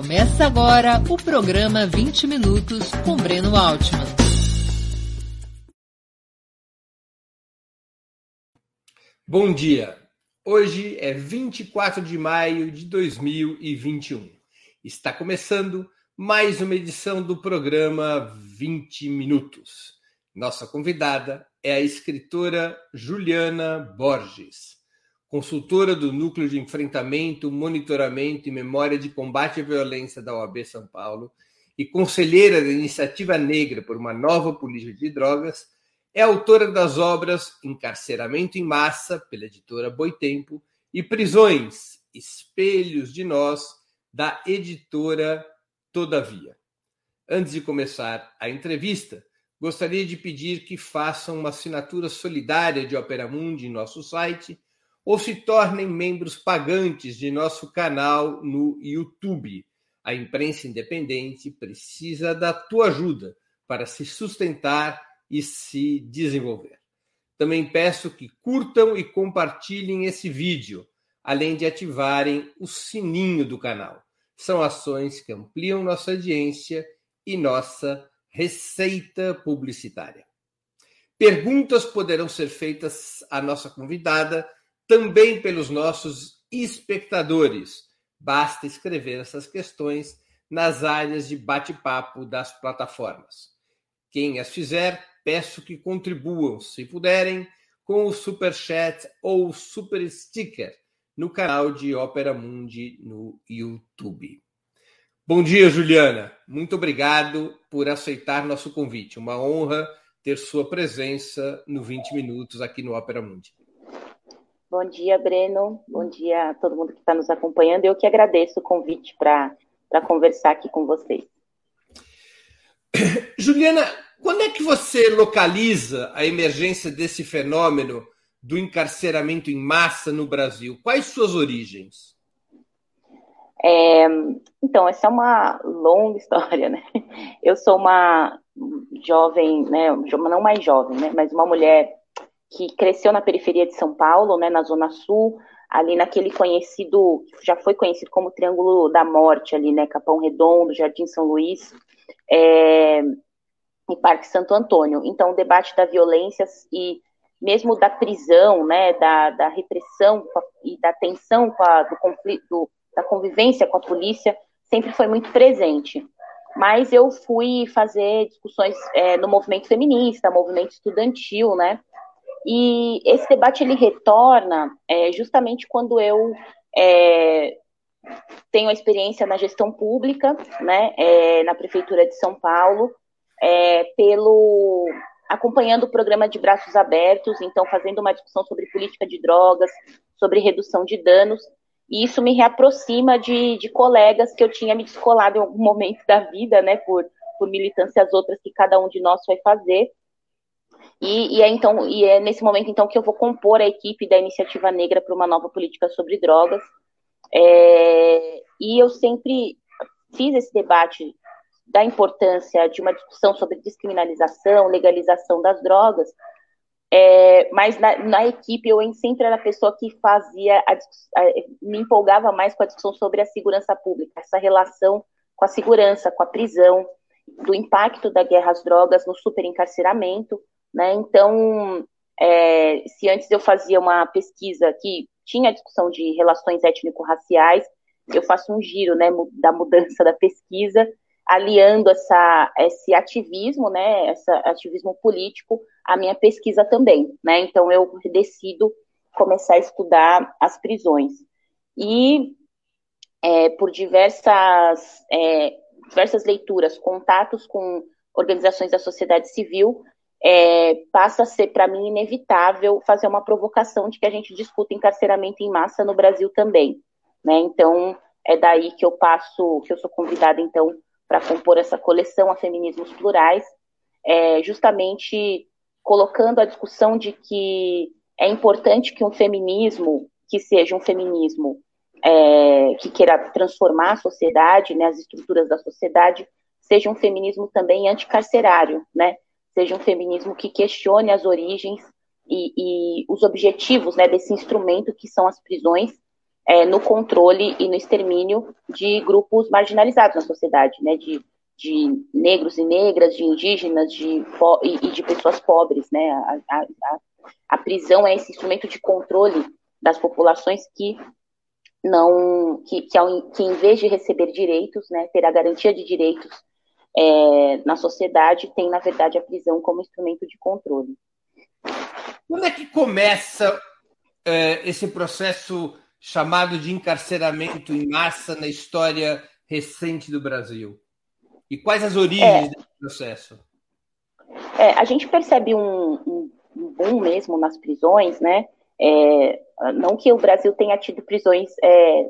Começa agora o programa 20 Minutos com Breno Altman. Bom dia. Hoje é 24 de maio de 2021. Está começando mais uma edição do programa 20 Minutos. Nossa convidada é a escritora Juliana Borges consultora do Núcleo de Enfrentamento, Monitoramento e Memória de Combate à Violência da OAB São Paulo e conselheira da Iniciativa Negra por uma Nova Política de Drogas, é autora das obras Encarceramento em Massa, pela editora Boitempo, e Prisões, Espelhos de Nós, da editora Todavia. Antes de começar a entrevista, gostaria de pedir que façam uma assinatura solidária de Opera Mundi em nosso site ou se tornem membros pagantes de nosso canal no YouTube. A imprensa independente precisa da tua ajuda para se sustentar e se desenvolver. Também peço que curtam e compartilhem esse vídeo, além de ativarem o sininho do canal. São ações que ampliam nossa audiência e nossa receita publicitária. Perguntas poderão ser feitas à nossa convidada também pelos nossos espectadores. Basta escrever essas questões nas áreas de bate-papo das plataformas. Quem as fizer, peço que contribuam, se puderem, com o super chat ou super sticker no canal de Ópera Mundi no YouTube. Bom dia, Juliana. Muito obrigado por aceitar nosso convite. Uma honra ter sua presença no 20 minutos aqui no Ópera Mundi. Bom dia, Breno. Bom dia a todo mundo que está nos acompanhando. Eu que agradeço o convite para conversar aqui com vocês. Juliana, quando é que você localiza a emergência desse fenômeno do encarceramento em massa no Brasil? Quais suas origens? É, então, essa é uma longa história, né? Eu sou uma jovem, né, não mais jovem, né, mas uma mulher que cresceu na periferia de São Paulo, né, na Zona Sul, ali naquele conhecido, já foi conhecido como Triângulo da Morte, ali, né, Capão Redondo, Jardim São Luís, é, e Parque Santo Antônio. Então, o debate da violência e mesmo da prisão, né, da, da repressão e da tensão a, do conflito, da convivência com a polícia, sempre foi muito presente. Mas eu fui fazer discussões é, no movimento feminista, movimento estudantil, né, e esse debate ele retorna é, justamente quando eu é, tenho a experiência na gestão pública, né, é, na prefeitura de São Paulo, é, pelo acompanhando o programa de braços abertos, então fazendo uma discussão sobre política de drogas, sobre redução de danos, e isso me reaproxima de, de colegas que eu tinha me descolado em algum momento da vida, né, por, por militâncias outras que cada um de nós vai fazer, e, e, é então e é nesse momento então que eu vou compor a equipe da Iniciativa Negra para uma nova política sobre drogas. É, e eu sempre fiz esse debate da importância de uma discussão sobre descriminalização, legalização das drogas, é, mas na, na, equipe eu sempre era a pessoa que fazia, a, a, me empolgava mais com a discussão sobre a segurança pública, essa relação com a segurança, com a prisão, do impacto da guerra às drogas no superencarceramento, né? Então, é, se antes eu fazia uma pesquisa que tinha discussão de relações étnico-raciais, eu faço um giro né, da mudança da pesquisa, aliando essa, esse ativismo, né, esse ativismo político, à minha pesquisa também. Né? Então, eu decido começar a estudar as prisões. E é, por diversas, é, diversas leituras, contatos com organizações da sociedade civil, é, passa a ser, para mim, inevitável fazer uma provocação de que a gente discuta encarceramento em massa no Brasil também. Né? Então, é daí que eu passo, que eu sou convidada, então, para compor essa coleção a Feminismos Plurais, é, justamente colocando a discussão de que é importante que um feminismo, que seja um feminismo é, que queira transformar a sociedade, né, as estruturas da sociedade, seja um feminismo também anticarcerário, né? Seja um feminismo que questione as origens e, e os objetivos né, desse instrumento que são as prisões, é, no controle e no extermínio de grupos marginalizados na sociedade, né, de, de negros e negras, de indígenas de, e, e de pessoas pobres. Né, a, a, a, prisão é esse instrumento de controle das populações que não que, que, que em vez de receber direitos, né, ter a garantia de direitos é, na sociedade, tem, na verdade, a prisão como instrumento de controle. Quando é que começa é, esse processo chamado de encarceramento em massa na história recente do Brasil? E quais as origens é, desse processo? É, a gente percebe um, um, um, boom mesmo nas prisões, né? É, não que o Brasil tenha tido prisões é,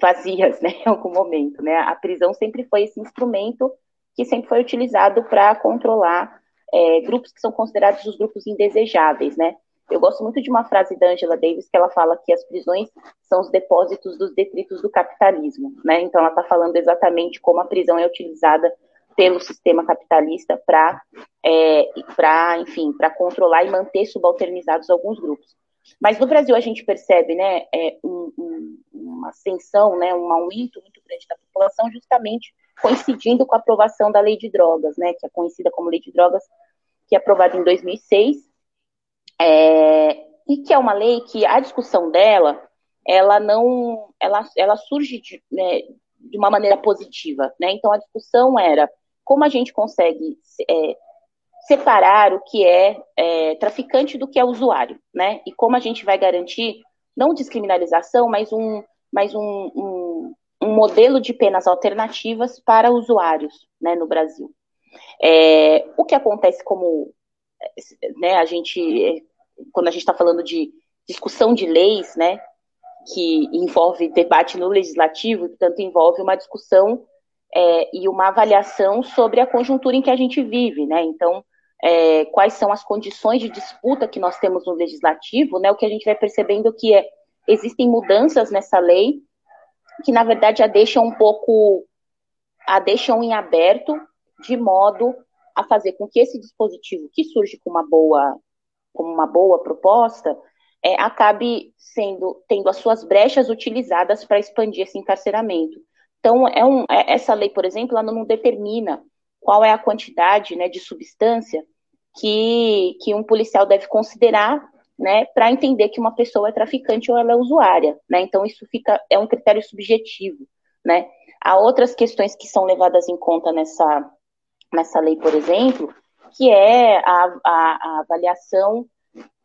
vazias, né, em algum momento, né? A prisão sempre foi esse instrumento que sempre foi utilizado para controlar é, grupos que são considerados os grupos indesejáveis, né? Eu gosto muito de uma frase da Angela Davis que ela fala que as prisões são os depósitos dos detritos do capitalismo, né? Então ela está falando exatamente como a prisão é utilizada pelo sistema capitalista para, é, para, enfim, para controlar e manter subalternizados alguns grupos. Mas no Brasil a gente percebe, né, é, um, um, uma ascensão, né, um aumento muito grande da população, justamente coincidindo com a aprovação da lei de drogas, né, que é conhecida como lei de drogas, que é aprovada em 2006, é, e que é uma lei que a discussão dela, ela não, ela, ela surge de, né, de uma maneira positiva, né, então a discussão era como a gente consegue é, separar o que é, é, traficante do que é usuário, né, e como a gente vai garantir, não descriminalização, mas um, mas um, um um modelo de penas alternativas para usuários né, no Brasil. É, o que acontece como né, a gente, quando a gente está falando de discussão de leis, né, que envolve debate no legislativo, portanto envolve uma discussão é, e uma avaliação sobre a conjuntura em que a gente vive, né? Então, é, quais são as condições de disputa que nós temos no legislativo, né? O que a gente vai percebendo que é, existem mudanças nessa lei que na verdade a deixam um pouco, a deixam em aberto, de modo a fazer com que esse dispositivo que surge com uma boa, como uma boa proposta, é, acabe sendo tendo as suas brechas utilizadas para expandir esse encarceramento. Então, é um, é, essa lei, por exemplo, ela não determina qual é a quantidade né, de substância que, que um policial deve considerar né, para entender que uma pessoa é traficante ou ela é usuária, né? Então isso fica é um critério subjetivo, né? Há outras questões que são levadas em conta nessa nessa lei, por exemplo, que é a, a, a avaliação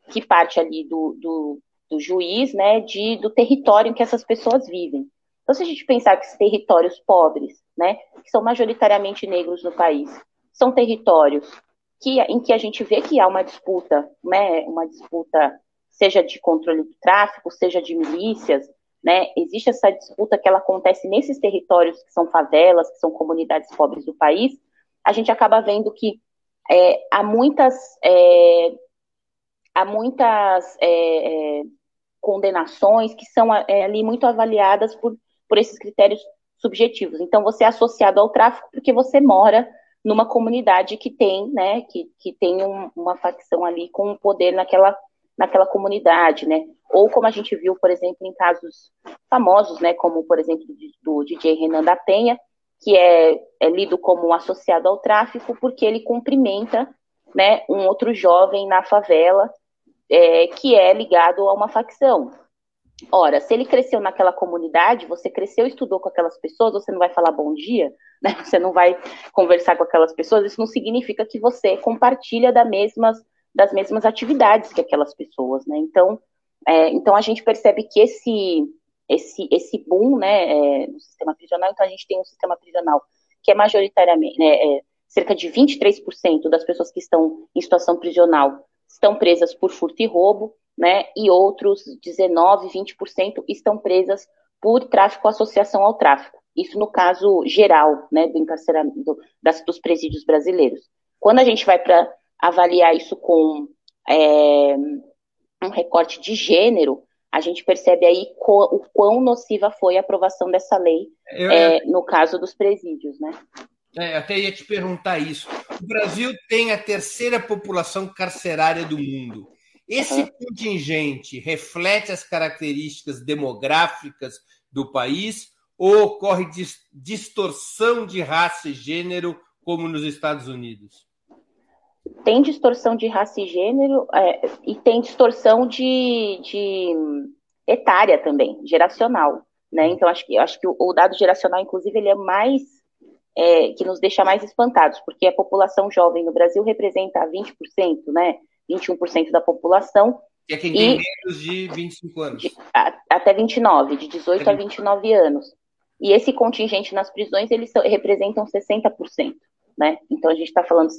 que parte ali do, do, do, juiz, né, de, do território em que essas pessoas vivem. Então, se a gente pensar que esses territórios pobres, né, que são majoritariamente negros no país, são territórios que, em que a gente vê que há uma disputa, né, uma disputa seja de controle do tráfico, seja de milícias, né, existe essa disputa que ela acontece nesses territórios que são favelas, que são comunidades pobres do país, a gente acaba vendo que é, há muitas, é, há muitas é, é condenações que são é, ali muito avaliadas por, por esses critérios subjetivos. Então, você é associado ao tráfico porque você mora numa comunidade que tem, né, que, que tem um, uma facção ali com poder naquela, naquela comunidade, né, ou como a gente viu, por exemplo, em casos famosos, né, como, por exemplo, do, DJ Renan da Penha, que é, é lido como um associado ao tráfico porque ele cumprimenta, né, um outro jovem na favela é, que é ligado a uma facção. Ora, se ele cresceu naquela comunidade, você cresceu estudou com aquelas pessoas, você não vai falar bom dia, né? Você não vai conversar com aquelas pessoas, isso não significa que você compartilha da mesmas, das mesmas atividades que aquelas pessoas, né? Então, é, então a gente percebe que esse, esse, esse boom, né, é, no sistema prisional, então a gente tem um sistema prisional que é majoritariamente, né, é, cerca de 23% das pessoas que estão em situação prisional estão presas por furto e roubo, né, e outros 19, 20% estão presas por tráfico associação ao tráfico. Isso no caso geral, né, do encarceramento das, dos presídios brasileiros. Quando a gente vai para avaliar isso com é, um recorte de gênero, a gente percebe aí o quão nociva foi a aprovação dessa lei Eu, é, no caso dos presídios, né? É, até ia te perguntar isso. O Brasil tem a terceira população carcerária do mundo Esse uhum. contingente reflete as características demográficas do país ou ocorre distorção de raça e gênero, como nos Estados Unidos? Tem distorção de raça e gênero é, e tem distorção de, de etária também, geracional. Né? Então, acho que, acho que o, o dado geracional, inclusive, ele é mais é, que nos deixa mais espantados, porque a população jovem no Brasil representa 20%, né? 21% da população. Que é quem tem menos de 25 anos. De, a, até 29, de 18 é. a 29 anos. E esse contingente nas prisões, eles representam 60%, né? Então a gente está falando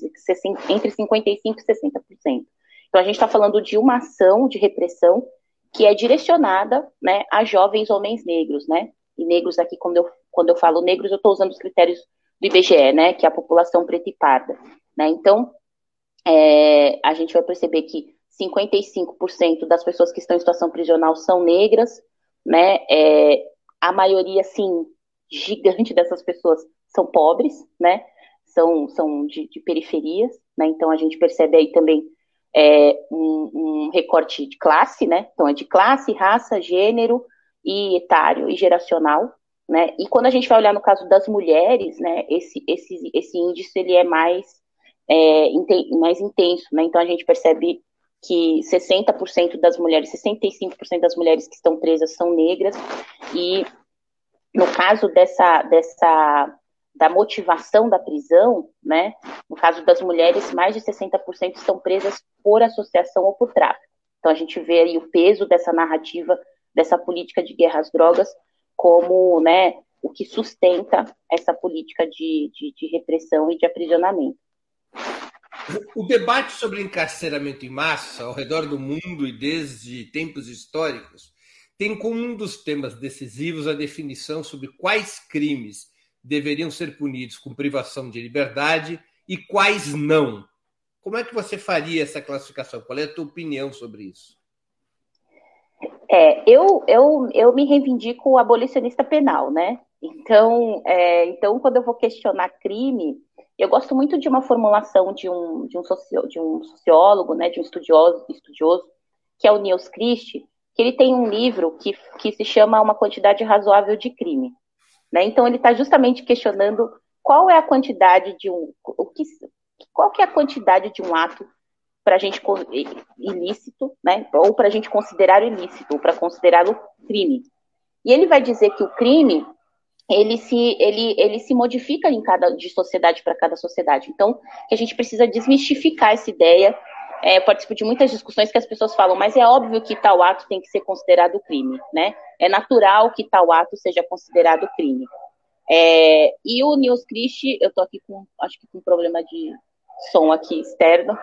entre 55% e 60%. Então a gente está falando de uma ação de repressão que é direcionada né, a jovens homens negros, né? E negros aqui, quando eu, quando eu falo negros, eu estou usando os critérios do IBGE, né? Que é a população preta e parda. Né? Então, é, a gente vai perceber que 55% das pessoas que estão em situação prisional são negras, né? É, a maioria, sim, gigante dessas pessoas são pobres, né? São, são de, de periferias, né? Então a gente percebe aí também é, um, um, recorte de classe, né? Então é de classe, raça, gênero e etário e geracional, né? E quando a gente vai olhar no caso das mulheres, né? Esse, esse, esse índice ele é mais, é, mais intenso, né? Então a gente percebe que 60% das mulheres, 65% das mulheres que estão presas são negras e no caso dessa, dessa da motivação da prisão, né? No caso das mulheres, mais de 60% estão presas por associação ou por tráfico. Então a gente vê aí o peso dessa narrativa, dessa política de guerra às drogas, como, né, o que sustenta essa política de, de, de repressão e de aprisionamento. O debate sobre encarceramento em massa ao redor do mundo e desde tempos históricos tem como um dos temas decisivos a definição sobre quais crimes deveriam ser punidos com privação de liberdade e quais não. Como é que você faria essa classificação? Qual é a tua opinião sobre isso? É, eu, eu, eu me reivindico abolicionista penal, né? Então, é, então, quando eu vou questionar crime, eu gosto muito de uma formulação de um, de um, socio, de um sociólogo, né, de um estudioso, estudioso, que é o Niels Christie, que ele tem um livro que, que se chama Uma Quantidade Razoável de Crime. Né? Então, ele está justamente questionando qual é a quantidade de um. O que, qual que é a quantidade de um ato para a gente ilícito, né? Ou para a gente considerar ilícito, ou para considerá-lo crime. E ele vai dizer que o crime ele se, ele, ele se modifica em cada de sociedade para cada sociedade. Então, a gente precisa desmistificar essa ideia é, eu participo de muitas discussões que as pessoas falam, mas é óbvio que tal ato tem que ser considerado crime, né? É natural que tal ato seja considerado crime. É, e o News Christ, eu tô aqui com, acho que com problema de som aqui externo.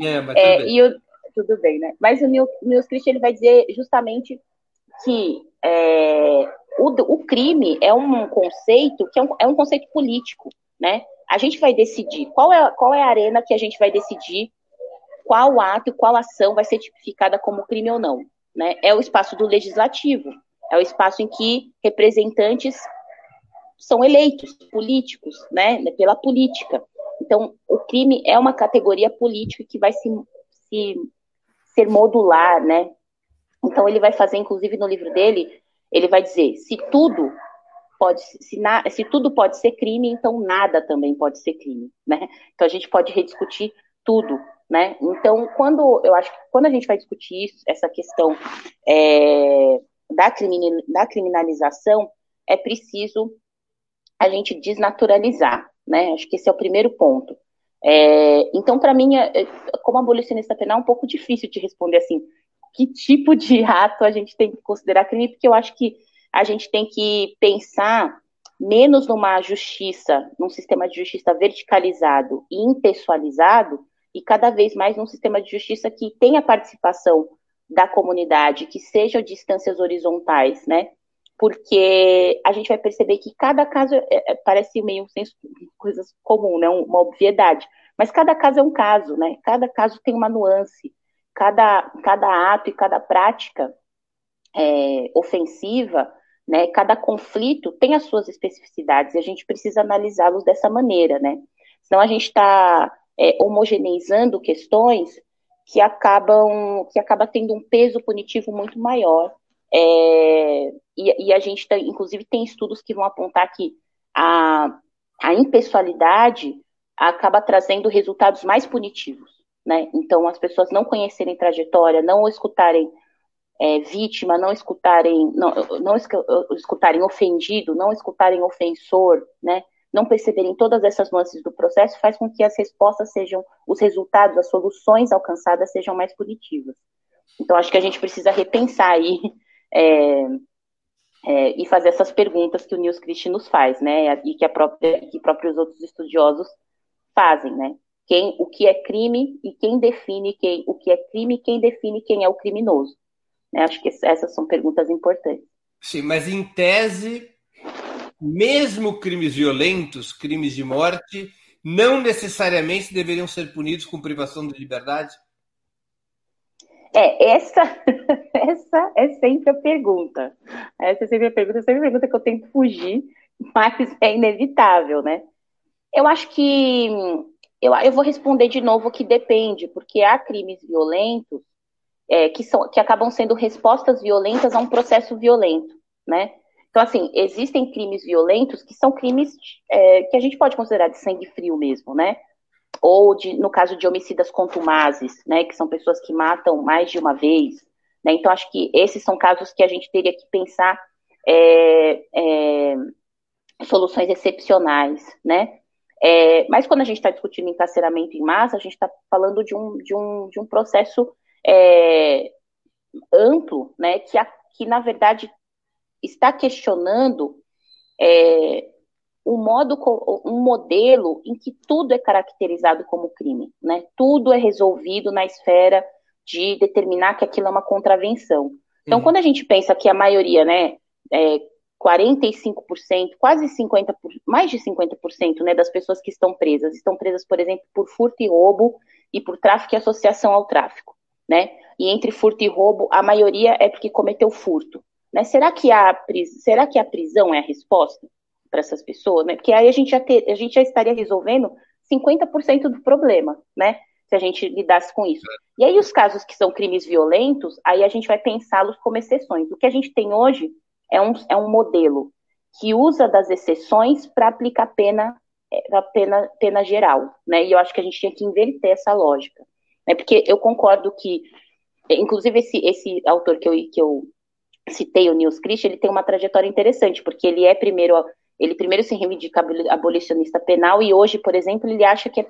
É, mas é, tudo, bem. O, tudo bem, né? Mas o News Christ, ele vai dizer justamente que é, o, o, crime é um conceito que é um, é um conceito político, né? A gente vai decidir qual é, qual é a arena que a gente vai decidir qual ato e qual ação vai ser tipificada como crime ou não. Né? É o espaço do legislativo, é o espaço em que representantes são eleitos, políticos, né, pela política. Então, o crime é uma categoria política que vai se, se ser modular, né? Então, ele vai fazer, inclusive no livro dele, ele vai dizer: se tudo pode, se, na, se tudo pode ser crime, então nada também pode ser crime, né? Então, a gente pode rediscutir tudo né? Então, quando eu acho que quando a gente vai discutir isso, essa questão é, da, da criminalização, é preciso a gente desnaturalizar, né? Acho que esse é o primeiro ponto. É, então, para mim, é, é, como abolicionista penal, é um pouco difícil de responder assim, que tipo de ato a gente tem que considerar crime, porque eu acho que a gente tem que pensar menos numa justiça, num sistema de justiça verticalizado e impessoalizado, e cada vez mais num sistema de justiça que tenha participação da comunidade, que sejam distâncias horizontais, né? Porque a gente vai perceber que cada caso é, é, parece meio um senso, coisas comum, né? Uma obviedade. Mas cada caso é um caso, né? Cada caso tem uma nuance. Cada, cada ato e cada prática é, ofensiva, né? Cada conflito tem as suas especificidades e a gente precisa analisá-los dessa maneira, né? Senão a gente está é, homogeneizando questões que acabam que acaba tendo um peso punitivo muito maior. É, e, e, a gente, inclusive, tem estudos que vão apontar que a, a impessoalidade acaba trazendo resultados mais punitivos. Né? Então, as pessoas não conhecerem trajetória, não escutarem é, vítima, não escutarem, não, não escutarem ofendido, não escutarem ofensor, né? não perceberem todas essas nuances do processo, faz com que as respostas sejam, os resultados, as soluções alcançadas sejam mais punitivas. Então, acho que a gente precisa repensar aí é, é, e fazer essas perguntas que o Nils Christie nos faz, né? E que, a própria, que próprios outros estudiosos fazem, né? Quem, o que é crime e quem define quem, o que é crime e quem define quem é o criminoso. Né? Acho que essas são perguntas importantes. Sim, mas em tese, mesmo crimes violentos, crimes de morte, não necessariamente deveriam ser punidos com privação de liberdade? É, essa, essa é sempre a pergunta. Essa é sempre a pergunta, é sempre a pergunta que eu tento fugir, mas é inevitável, né? Eu acho que eu, eu vou responder de novo que depende, porque há crimes violentos é, que, são, que acabam sendo respostas violentas a um processo violento, né? Então, assim, existem crimes violentos que são crimes é, que a gente pode considerar de sangue frio mesmo, né? Ou, de, no caso de homicidas contumazes, né? Que são pessoas que matam mais de uma vez. Né? Então, acho que esses são casos que a gente teria que pensar é, é, soluções excepcionais, né? É, mas quando a gente está discutindo encarceramento em massa, a gente está falando de um, de, um, de um processo é, amplo, né, que, a, que na verdade está questionando é, um modo, um modelo em que tudo é caracterizado como crime, né? Tudo é resolvido na esfera de determinar que aquilo é uma contravenção. Então, uhum. quando a gente pensa que a maioria, né, é, 45%, quase 50%, mais de 50% né, das pessoas que estão presas, estão presas, por exemplo, por furto e roubo e por tráfico e associação ao tráfico né? E entre furto e roubo, a maioria é porque cometeu furto. Né? Será, que a, será que a prisão é a resposta para essas pessoas? Né? Porque aí a gente, já ter, a gente já estaria resolvendo 50% do problema, né? Se a gente lidasse com isso. E aí, os casos que são crimes violentos, aí a gente vai pensá-los como exceções. O que a gente tem hoje é um, é um modelo que usa das exceções para aplicar pena, a pena, pena geral, né? E eu acho que a gente tinha que inverter essa lógica. Né? Porque eu concordo que, inclusive, esse, esse autor que eu, que eu citei, o Nils Christ, ele tem uma trajetória interessante, porque ele é primeiro, ele primeiro se reivindica abolicionista penal e hoje, por exemplo, ele acha que, é,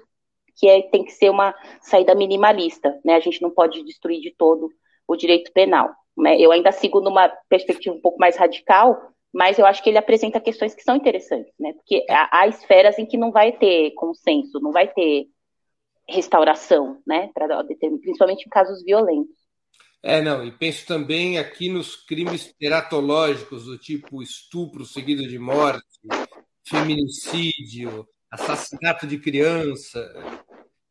que é, tem que ser uma saída minimalista, né? A gente não pode destruir de todo o direito penal. Né? Eu ainda sigo numa perspectiva um pouco mais radical, mas eu acho que ele apresenta questões que são interessantes, né? Porque há, há esferas em que não vai ter consenso, não vai ter restauração, né? Pra, principalmente em casos violentos. É, não, e penso também aqui nos crimes teratológicos, do tipo estupro seguido de morte, feminicídio, assassinato de criança,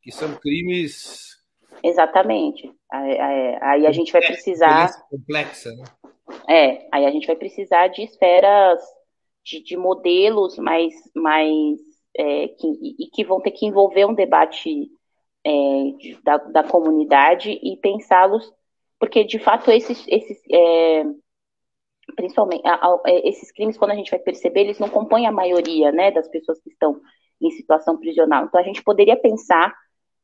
que são crimes. Exatamente. Aí a gente vai precisar. Complexa, né? É, aí a gente vai precisar de esferas, de, de modelos mais. mais é, que, e que vão ter que envolver um debate é, da, da, comunidade e pensá-los, porque de fato esses, esses é, principalmente a, a, é, esses crimes, quando a gente vai perceber, eles não compõem a maioria né, das pessoas que estão em situação prisional. Então a gente poderia pensar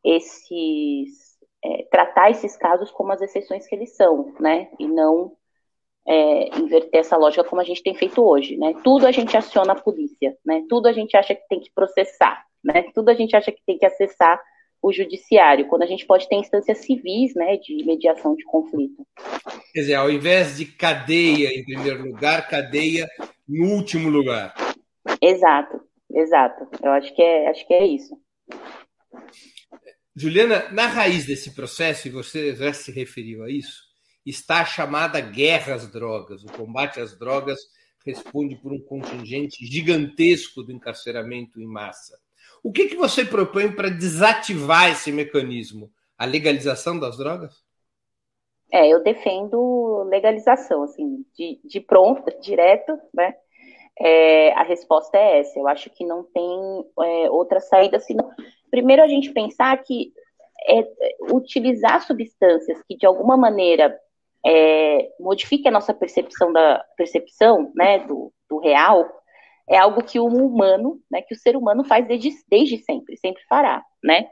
esses, é, tratar esses casos como as exceções que eles são, né, e não é, inverter essa lógica como a gente tem feito hoje, né? Tudo a gente aciona a polícia, né? Tudo a gente acha que tem que processar, né? Tudo a gente acha que tem que acessar o judiciário, quando a gente pode ter instâncias civis, né, de mediação de conflito. Quer dizer, ao invés de cadeia em primeiro lugar, cadeia em último lugar. Exato, exato. Eu acho que é, acho que é isso. Juliana, na raiz desse processo, e você já se referiu a isso, está a chamada guerra às drogas. O combate às drogas responde por um contingente gigantesco do encarceramento em massa. O que, que você propõe para desativar esse mecanismo? A legalização das drogas? É, eu defendo legalização, assim, de, de pronto, direto, né? É, a resposta é essa. Eu acho que não tem é, outra saída senão. Primeiro, a gente pensar que é, utilizar substâncias que de alguma maneira é, modifiquem a nossa percepção da percepção, né, do, do real, é algo que o humano, né, que o ser humano faz desde, desde sempre, sempre fará, né?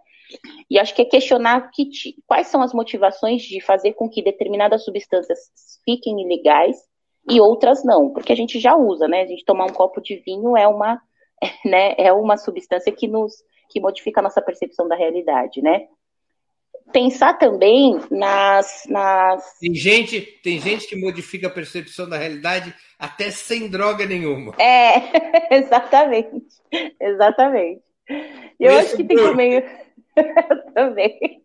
E acho que é questionar que, quais são as motivações de fazer com que determinadas substâncias fiquem ilegais e outras não, porque a gente já usa, né? A gente tomar um copo de vinho é uma, né, é uma substância que nos que modifica a nossa percepção da realidade, né? Pensar também nas, nas... Tem gente, tem gente que modifica a percepção da realidade até sem droga nenhuma. É, exatamente, exatamente. Eu Esse acho que tem também também.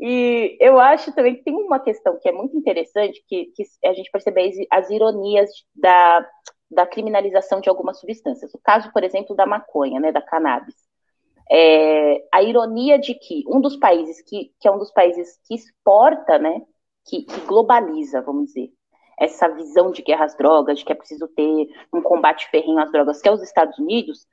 E eu acho também que tem uma questão que é muito interessante, que, que a gente percebe as ironias da, da criminalização de algumas substâncias. O caso, por exemplo, da maconha, né, da cannabis. É, a ironia de que um dos países que, que é um dos países que exporta, né, que, que globaliza, vamos dizer, essa visão de guerra às drogas, de que é preciso ter um combate ferrenho às drogas, que é os Estados Unidos,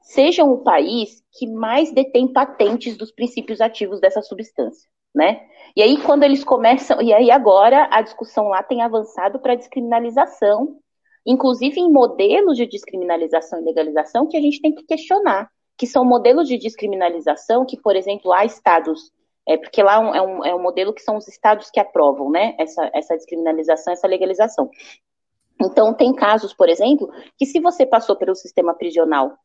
sejam o país que mais detém patentes dos princípios ativos dessa substância, né? E aí quando eles começam, e aí agora a discussão lá tem avançado para descriminalização, inclusive em modelos de descriminalização e legalização que a gente tem que questionar, que são modelos de descriminalização que, por exemplo, há estados é porque lá é um, é um modelo que são os estados que aprovam, né, essa, essa descriminalização, essa legalização. Então, tem casos, por exemplo, que se você passou pelo sistema prisional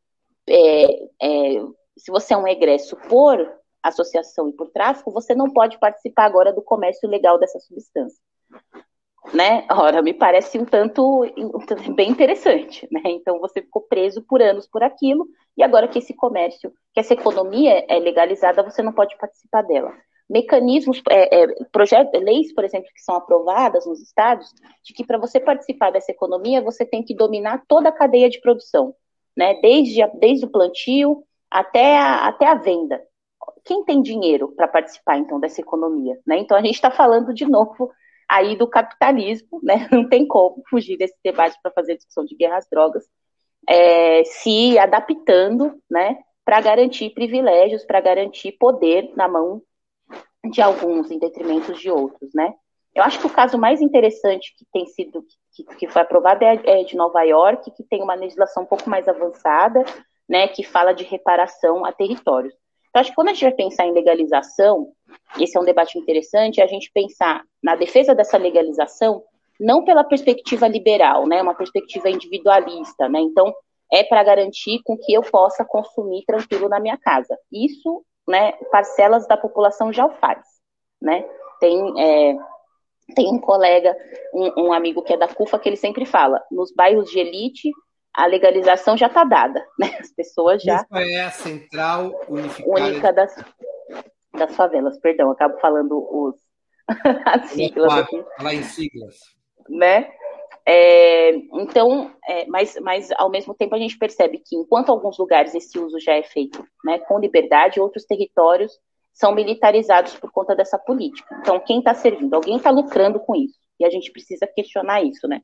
é, é, se você é um egresso por associação e por tráfico, você não pode participar agora do comércio legal dessa substância. Né? Ora, me parece um tanto, bem interessante, né? Então você ficou preso por anos por aquilo, e agora que esse comércio, que essa economia é legalizada, você não pode participar dela. Mecanismos, é, é, projetos, leis, por exemplo, que são aprovadas nos estados, de que para você participar dessa economia, você tem que dominar toda a cadeia de produção né? Desde, a, desde o plantio até a, até a venda. Quem tem dinheiro para participar, então, dessa economia? Né? Então, a gente está falando de novo aí do capitalismo, né? Não tem como fugir desse debate para fazer discussão de guerra às drogas, é, se adaptando, né? Para garantir privilégios, para garantir poder na mão de alguns em detrimento de outros, né? Eu acho que o caso mais interessante que tem sido que, que foi aprovado é, é, de Nova York, que tem uma legislação um pouco mais avançada, né, que fala de reparação a territórios. Então, acho que quando a gente vai pensar em legalização, esse é um debate interessante, é a gente pensar na defesa dessa legalização não pela perspectiva liberal, né, uma perspectiva individualista, né, então é para garantir com que eu possa consumir tranquilo na minha casa. Isso, né, parcelas da população já o faz, né, tem é, tem um colega, um, um, amigo que é da CUFA, que ele sempre fala: nos bairros de elite, a legalização já está dada, né? As pessoas já. Isso é a central unificada. Única das, das favelas, perdão, acabo falando os, as siglas aqui. Falar em siglas. Né? É, então, é, mas, mas ao mesmo tempo a gente percebe que enquanto alguns lugares esse uso já é feito né, com liberdade, outros territórios são militarizados por conta dessa política. Então, quem está servindo? Alguém está lucrando com isso. E a gente precisa questionar isso, né?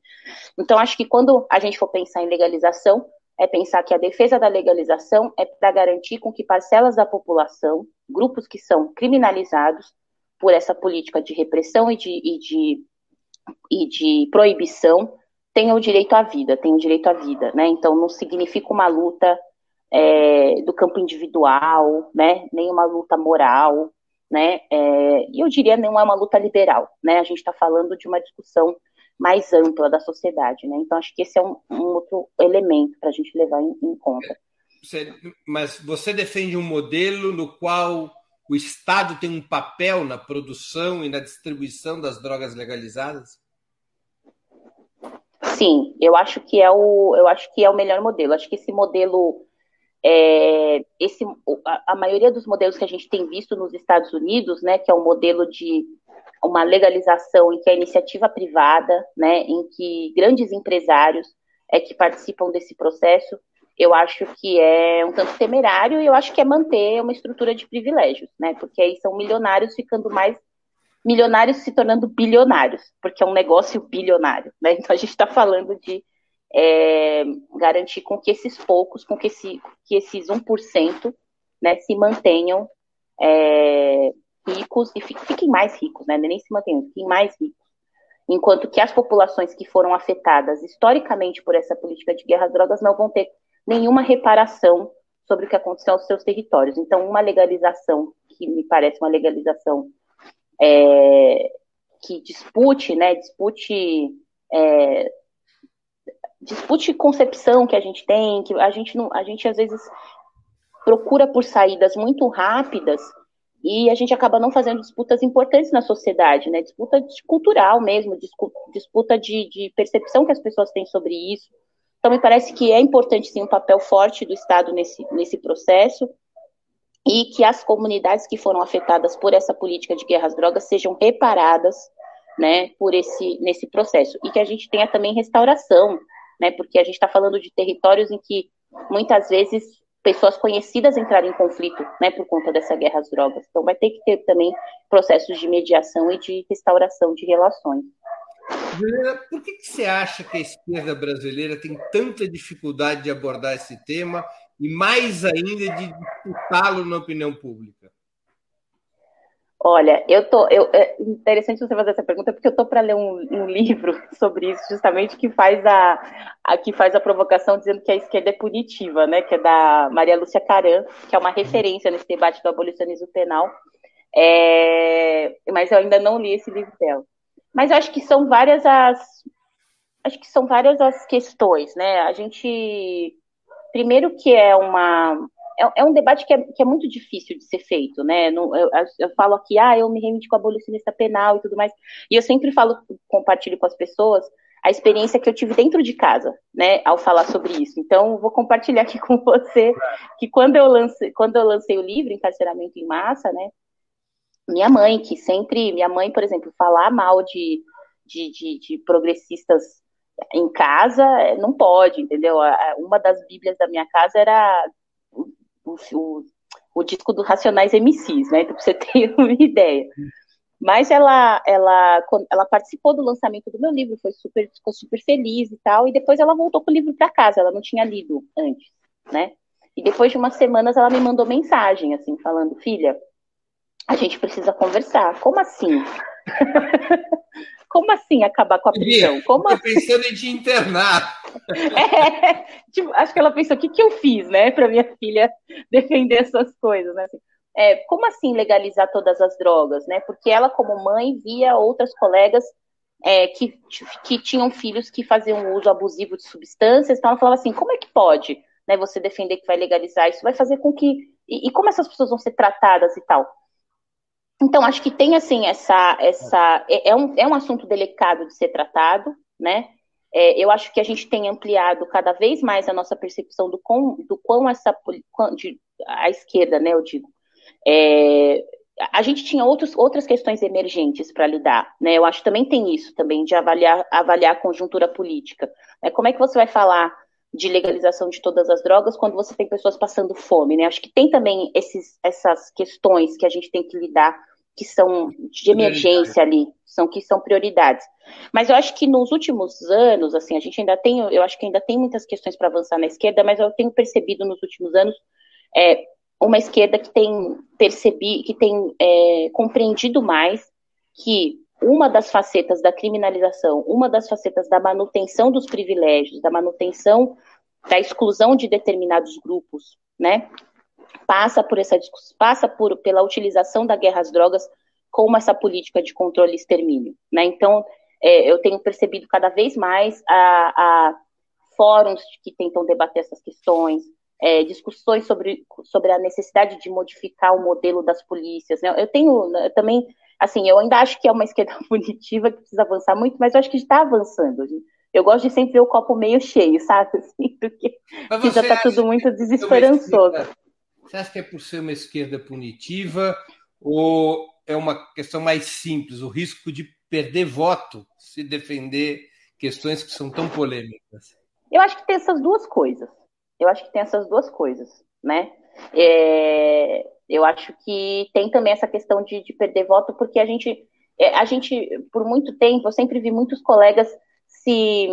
Então, acho que quando a gente for pensar em legalização, é pensar que a defesa da legalização é para garantir com que parcelas da população, grupos que são criminalizados por essa política de repressão e de, e de, e de proibição, tenham o direito à vida, tenham direito à vida, né? Então, não significa uma luta é, do campo individual, né, nem uma luta moral, né, é, e eu diria não é uma luta liberal, né, a gente está falando de uma discussão mais ampla da sociedade, né, então acho que esse é um, um outro elemento para a gente levar em, em conta. Você, mas você defende um modelo no qual o Estado tem um papel na produção e na distribuição das drogas legalizadas? Sim, eu acho que é o, eu acho que é o melhor modelo. Acho que esse modelo é, esse, a, a, maioria dos modelos que a gente tem visto nos Estados Unidos, né, que é um modelo de uma legalização em que a iniciativa privada, né, em que grandes empresários é que participam desse processo, eu acho que é um tanto temerário e eu acho que é manter uma estrutura de privilégios, né, porque aí são milionários ficando mais milionários se tornando bilionários, porque é um negócio bilionário, né? Então a gente está falando de é, garantir com que esses poucos, com que, esse, que esses 1% né, se mantenham é, ricos e fiquem mais ricos, né? Nem se mantenham, fiquem mais ricos. Enquanto que as populações que foram afetadas historicamente por essa política de guerra às drogas não vão ter nenhuma reparação sobre o que aconteceu aos seus territórios. Então, uma legalização, que me parece uma legalização é, que dispute, né, dispute, é, dispute concepção que a gente tem, que a gente, não, a gente às vezes procura por saídas muito rápidas e a gente acaba não fazendo disputas importantes na sociedade, né? Disputa cultural mesmo, disputa de, de percepção que as pessoas têm sobre isso. Então, me parece que é importante, sim, um papel forte do Estado nesse, nesse processo e que as comunidades que foram afetadas por essa política de guerras drogas sejam reparadas, né, por esse, nesse processo. E que a gente tenha também restauração, né, porque a gente está falando de territórios em que muitas vezes pessoas conhecidas entraram em conflito, né, por conta dessa guerra às drogas. Então vai ter que ter também processos de mediação e de restauração de relações. Juliana, por que, que você acha que a esquerda brasileira tem tanta dificuldade de abordar esse tema e mais ainda de disputá-lo na opinião pública? Olha, eu tô. Eu, é interessante você fazer essa pergunta, porque eu tô para ler um, um, livro sobre isso, justamente que faz a, a, que faz a provocação dizendo que a esquerda é punitiva, né? Que é da Maria Lúcia Caran, que é uma referência nesse debate do abolicionismo penal. É, mas eu ainda não li esse livro dela. Mas eu acho que são várias as. Acho que são várias as questões, né? A gente. Primeiro que é uma. É, é um debate que é, que é, muito difícil de ser feito, né? eu, eu, falo aqui, ah, eu me reivindico abolicionista penal e tudo mais. E eu sempre falo, compartilho com as pessoas a experiência que eu tive dentro de casa, né, ao falar sobre isso. Então, vou compartilhar aqui com você que quando eu lancei, quando eu lancei o livro Encarceramento em Massa, né, minha mãe, que sempre, minha mãe, por exemplo, falar mal de, de, de, de progressistas em casa, é, não pode, entendeu? Uma das bíblias da minha casa era o, o, disco do Racionais MCs, né? Então, pra você ter uma ideia. Mas ela, ela, ela participou do lançamento do meu livro, foi super, ficou super feliz e tal, e depois ela voltou com o livro para casa, ela não tinha lido antes, né? E depois de umas semanas ela me mandou mensagem, assim, falando, filha, a gente precisa conversar. Como assim? Como assim acabar com a prisão? Como assim? pensando em te internar. É, tipo, acho que ela pensou, o que, que eu fiz, né, para minha filha defender essas coisas, né? É, como assim legalizar todas as drogas, né? Porque ela, como mãe, via outras colegas é, que, que tinham filhos que faziam uso abusivo de substâncias, então ela falava assim, como é que pode, né, você defender que vai legalizar? Isso vai fazer com que... E, e como essas pessoas vão ser tratadas e tal? Então, acho que tem, assim, essa. essa é, é, um, é um assunto delicado de ser tratado, né? É, eu acho que a gente tem ampliado cada vez mais a nossa percepção do quão, do quão essa. De, a esquerda, né, eu digo. É, a gente tinha outros, outras questões emergentes para lidar, né? Eu acho que também tem isso também, de avaliar, avaliar a conjuntura política. Né? Como é que você vai falar de legalização de todas as drogas quando você tem pessoas passando fome, né? Acho que tem também esses, essas questões que a gente tem que lidar que são de emergência ali, são que são prioridades. Mas eu acho que nos últimos anos, assim, a gente ainda tem, eu acho que ainda tem muitas questões para avançar na esquerda, mas eu tenho percebido nos últimos anos é, uma esquerda que tem percebido, que tem é, compreendido mais que uma das facetas da criminalização, uma das facetas da manutenção dos privilégios, da manutenção da exclusão de determinados grupos, né, passa por essa passa por, pela utilização da guerra às drogas como essa política de controle e extermínio, né? Então, é, eu tenho percebido cada vez mais a, a fóruns que tentam debater essas questões, é, discussões sobre, sobre a necessidade de modificar o modelo das polícias. Né? Eu tenho eu também, assim, eu ainda acho que é uma esquerda punitiva que precisa avançar muito, mas eu acho que está avançando. Eu gosto de sempre ver o copo meio cheio, sabe? Assim, porque já está tudo muito desesperançoso. Você acha que é por ser uma esquerda punitiva ou é uma questão mais simples, o risco de perder voto se defender questões que são tão polêmicas? Eu acho que tem essas duas coisas. Eu acho que tem essas duas coisas, né? É, eu acho que tem também essa questão de, de perder voto, porque a gente, é, a gente, por muito tempo, eu sempre vi muitos colegas se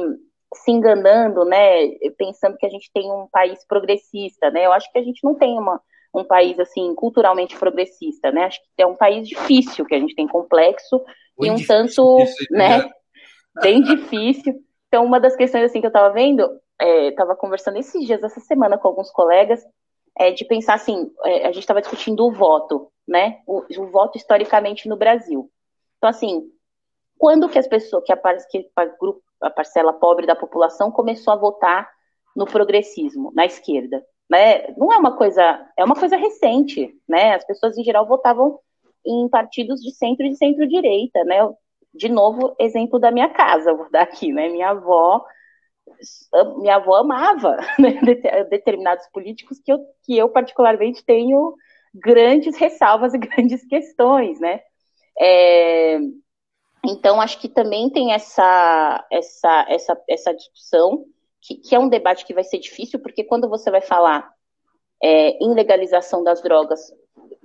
se enganando, né, pensando que a gente tem um país progressista, né? Eu acho que a gente não tem uma, um país assim culturalmente progressista, né? Acho que é um país difícil que a gente tem complexo Muito e um tanto, né, bem difícil. Então, uma das questões assim que eu estava vendo, estava é, conversando esses dias essa semana com alguns colegas, é de pensar assim, é, a gente estava discutindo o voto, né? O, o, voto historicamente no Brasil. Então, assim, quando que as pessoas, que a, que a, grupo, a parcela pobre da população começou a votar no progressismo, na esquerda? Né? Não é uma coisa, é uma coisa recente, né? As pessoas em geral votavam em partidos de centro e de centro-direita, né? De novo, exemplo da minha casa, vou dar aqui, né? Minha avó, minha avó amava né? determinados políticos que eu, que eu particularmente tenho grandes ressalvas e grandes questões, né? É, então, acho que também tem essa, essa, essa, essa discussão que, que, é um debate que vai ser difícil, porque quando você vai falar é, em legalização das drogas,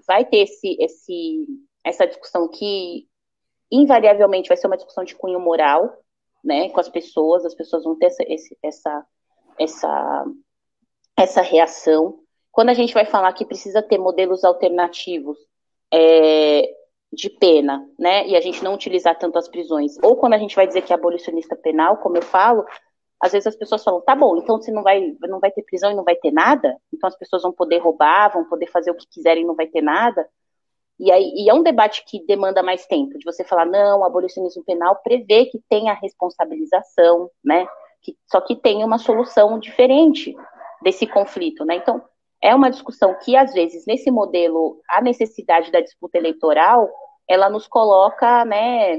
vai ter esse, esse, essa discussão que invariavelmente vai ser uma discussão de cunho moral, né, com as pessoas, as pessoas vão ter essa, essa, essa, essa reação. Quando a gente vai falar que precisa ter modelos alternativos é, de pena, né, e a gente não utilizar tanto as prisões, ou quando a gente vai dizer que é abolicionista penal, como eu falo, às vezes as pessoas falam, tá bom, então você não vai, não vai ter prisão e não vai ter nada, então as pessoas vão poder roubar, vão poder fazer o que quiserem e não vai ter nada. E, aí, e é um debate que demanda mais tempo, de você falar, não, o abolicionismo penal prevê que tenha responsabilização, né? Que, só que tem uma solução diferente desse conflito, né? Então, é uma discussão que, às vezes, nesse modelo, a necessidade da disputa eleitoral, ela nos coloca, né,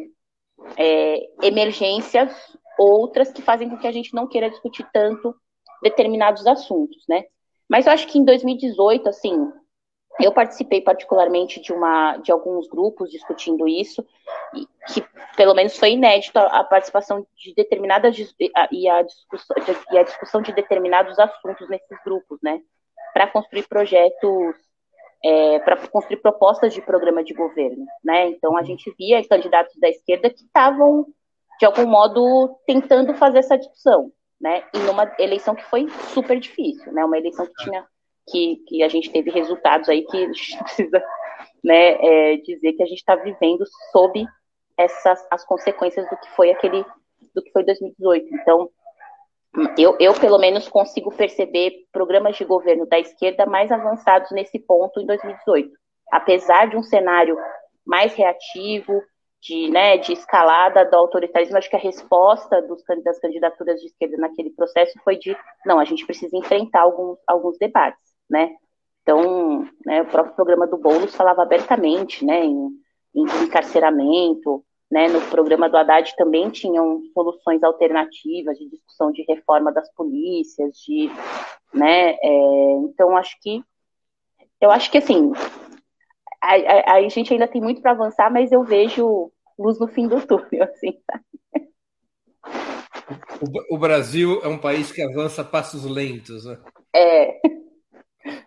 é, emergências outras que fazem com que a gente não queira discutir tanto determinados assuntos, né? Mas eu acho que em 2018, assim, eu participei particularmente de uma de alguns grupos discutindo isso, e que pelo menos foi inédito a, a participação de determinadas e a, discussão, e a discussão de determinados assuntos nesses grupos, né? Para construir projetos, é, para construir propostas de programa de governo, né? Então a gente via candidatos da esquerda que estavam de algum modo, tentando fazer essa discussão, né? E numa eleição que foi super difícil, né? Uma eleição que tinha que, que a gente teve resultados aí que a gente precisa né, é, dizer que a gente está vivendo sob essas as consequências do que foi aquele do que foi 2018. Então, eu, eu pelo menos consigo perceber programas de governo da esquerda mais avançados nesse ponto em 2018, apesar de um cenário mais reativo, de, né, de escalada do autoritarismo, acho que a resposta dos, das candidaturas de esquerda naquele processo foi de, não, a gente precisa enfrentar alguns, alguns debates, né? Então, né, o próprio programa do Boulos falava abertamente, né, em, em encarceramento, né, no programa do Haddad também tinham soluções alternativas de discussão de reforma das polícias, de, né, é, então acho que, eu acho que assim, a, a, a gente ainda tem muito para avançar, mas eu vejo luz no fim do túnel, assim, O, o Brasil é um país que avança a passos lentos, né? É.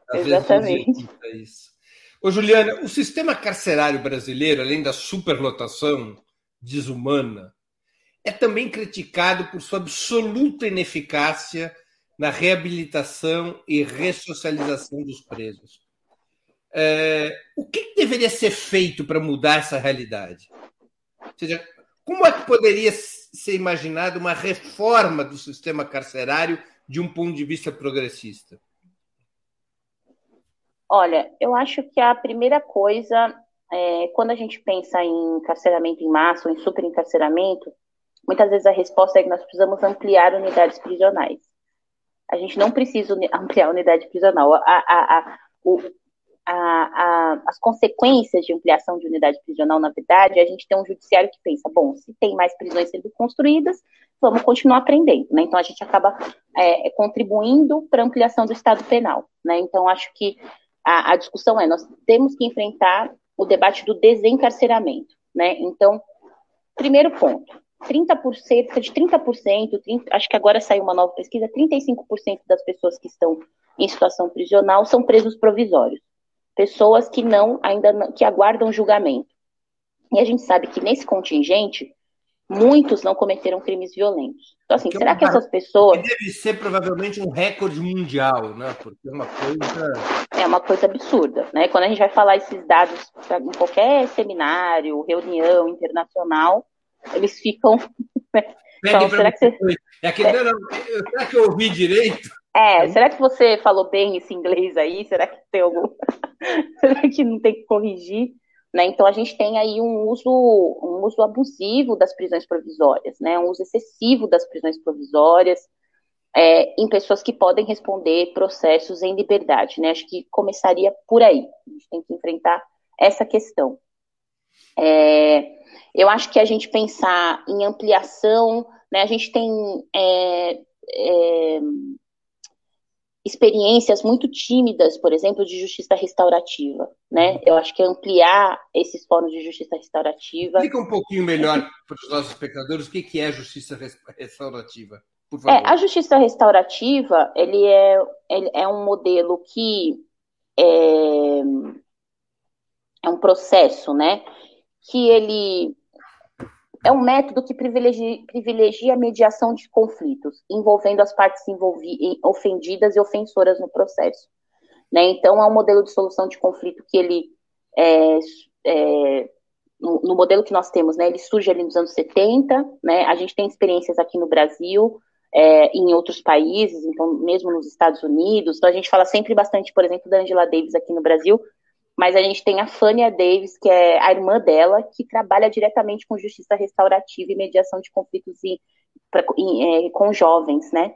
Às Exatamente. isso. Ô, Juliana, o sistema carcerário brasileiro, além da superlotação desumana, é também criticado por sua absoluta ineficácia na reabilitação e ressocialização dos presos. É, o que deveria ser feito para mudar essa realidade? Ou seja, como é que poderia ser imaginada uma reforma do sistema carcerário de um ponto de vista progressista? Olha, eu acho que a primeira coisa, é, quando a gente pensa em encarceramento em massa ou em superencarceramento, muitas vezes a resposta é que nós precisamos ampliar unidades prisionais. A gente não precisa ampliar a unidade prisional. A, a, a, o, a, a, as consequências de ampliação de unidade prisional, na verdade, a gente tem um judiciário que pensa, bom, se tem mais prisões sendo construídas, vamos continuar aprendendo, né? Então a gente acaba é, contribuindo para a ampliação do Estado penal, né? Então acho que a, a, discussão é, nós temos que enfrentar o debate do desencarceramento, né? Então, primeiro ponto, 30%, cerca de 30%, 30, acho que agora saiu uma nova pesquisa, 35% das pessoas que estão em situação prisional são presos provisórios pessoas que não ainda não, que aguardam julgamento. E a gente sabe que nesse contingente, muitos não cometeram crimes violentos. Então, assim, que será que essas pessoas. deve ser provavelmente um recorde mundial, né? Porque é uma coisa. É uma coisa absurda, né? Quando a gente vai falar esses dados em qualquer seminário, reunião internacional, eles ficam. então, será que você... É aquele, não, não, será que eu ouvi direito? É, será que você falou bem esse inglês aí? Será que tem algum. será que não tem que corrigir? Né? Então, a gente tem aí um uso, um uso abusivo das prisões provisórias, né? um uso excessivo das prisões provisórias é, em pessoas que podem responder processos em liberdade. Né? Acho que começaria por aí. A gente tem que enfrentar essa questão. É, eu acho que a gente pensar em ampliação, né? a gente tem é, é experiências muito tímidas, por exemplo, de justiça restaurativa, né? Eu acho que ampliar esses fóruns de justiça restaurativa. Explica um pouquinho melhor para os nossos espectadores o que é justiça restaurativa, por favor. É, a justiça restaurativa, ele é, ele é um modelo que é, é um processo, né? Que ele é um método que privilegia, privilegia a mediação de conflitos, envolvendo as partes ofendidas e ofensoras no processo. Né? Então, é um modelo de solução de conflito que ele, é, é, no, no, modelo que nós temos, né, ele surge ali nos anos 70, né? a gente tem experiências aqui no Brasil, é, em outros países, então mesmo nos Estados Unidos, então a gente fala sempre bastante, por exemplo, da Angela Davis aqui no Brasil, mas a gente tem a Fania Davis, que é a irmã dela, que trabalha diretamente com justiça restaurativa e mediação de conflitos em, pra, em, é, com jovens, né?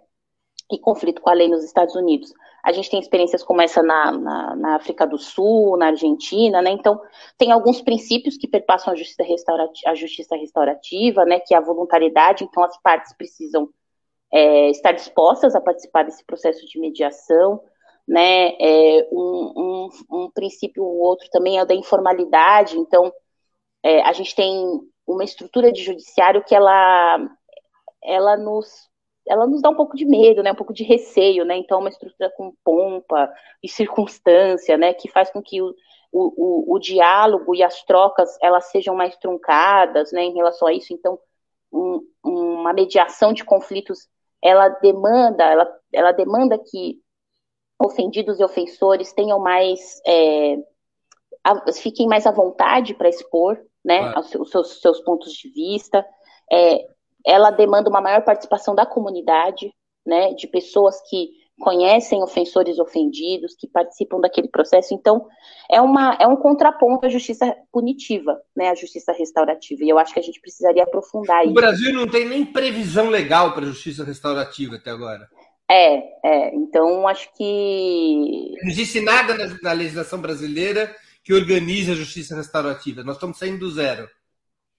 E conflito com a lei nos Estados Unidos. A gente tem experiências como essa na, na, na África do Sul, na Argentina, né? Então, tem alguns princípios que perpassam a justiça, restaurativa, a justiça restaurativa, né? Que é a voluntariedade, então as partes precisam é, estar dispostas a participar desse processo de mediação né? É, um, um, um, princípio ou outro também é o da informalidade. Então, é, a gente tem uma estrutura de judiciário que ela, ela nos ela nos dá um pouco de medo, né, um pouco de receio, né, então uma estrutura com pompa e circunstância, né, que faz com que o, o, o, o diálogo e as trocas, elas sejam mais truncadas, né, em relação a isso, então um, uma mediação de conflitos, ela demanda, ela, ela demanda que ofendidos e ofensores tenham mais. É, a, fiquem mais à vontade para expor né, os, seus, seus, pontos de vista. É, ela demanda uma maior participação da comunidade, né, de pessoas que conhecem ofensores ofendidos, que participam daquele processo. Então, é, uma, é um contraponto à justiça punitiva, né, à justiça restaurativa. E eu acho que a gente precisaria aprofundar isso. O Brasil não tem nem previsão legal para a justiça restaurativa até agora. É, é. Então, acho que. Não existe nada na, na legislação brasileira que organize a justiça restaurativa. Nós estamos saindo do zero.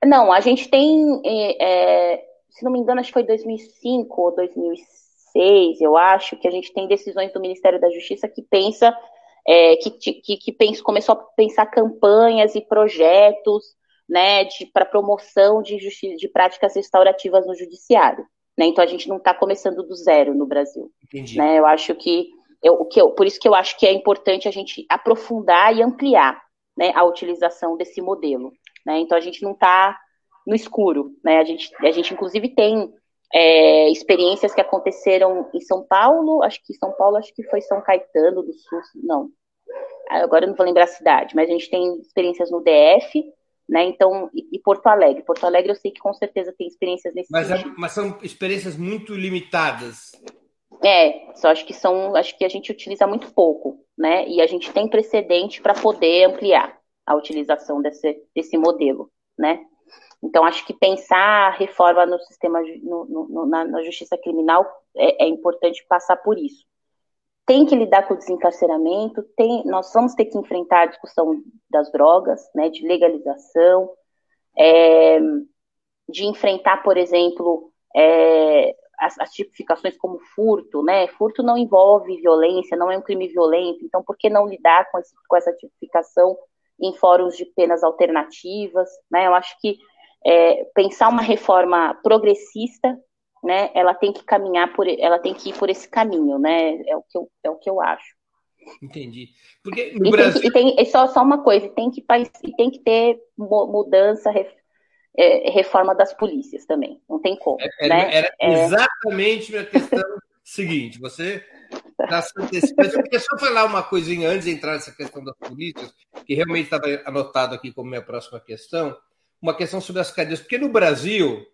Não, a gente tem, é, é se não me engano, acho que foi 2005 ou 2006, eu acho, que a gente tem decisões do Ministério da Justiça que pensa, é, que, que, que pensa, começou a pensar campanhas e projetos né, para promoção de, de práticas restaurativas no judiciário. Né? Então a gente não está começando do zero no Brasil. Entendi. Né? Eu acho que, eu, que eu, por isso que eu acho que é importante a gente aprofundar e ampliar né, a utilização desse modelo. Né? Então a gente não está no escuro. Né? A, gente, a gente, inclusive, tem é, experiências que aconteceram em São Paulo, acho que São Paulo, acho que foi São Caetano do Sul, não. Agora eu não vou lembrar a cidade, mas a gente tem experiências no DF, né? Então, e, e, Porto Alegre. Porto Alegre eu sei que com certeza tem experiências nesse mas, é, mas são experiências muito limitadas. É, só acho que são, acho que a gente utiliza muito pouco, né? E a gente tem precedente para poder ampliar a utilização desse, desse modelo, né? Então, acho que pensar a reforma no sistema, no, no, na, na, justiça criminal é, é importante passar por isso tem que lidar com o desencarceramento, tem, nós vamos ter que enfrentar a discussão das drogas, né, de legalização, é, de enfrentar, por exemplo, é, as, as, tipificações como furto, né? Furto não envolve violência, não é um crime violento, então por que não lidar com, esse, com essa tipificação em fóruns de penas alternativas, né? Eu acho que é, pensar uma reforma progressista né, ela tem que caminhar por, ela tem que ir por esse caminho, né? É o que eu, é o que eu acho. Entendi. Porque no e Brasil... tem, e tem, só, só uma coisa, tem que, tem que ter mudança, é, reforma das polícias também. Não tem como. É, era, né? era é... exatamente a questão seguinte. Você está se antecipando. Eu queria só falar uma coisinha antes de entrar nessa questão das polícias, que realmente estava anotado aqui como minha próxima questão. Uma questão sobre as cadeias. Porque no Brasil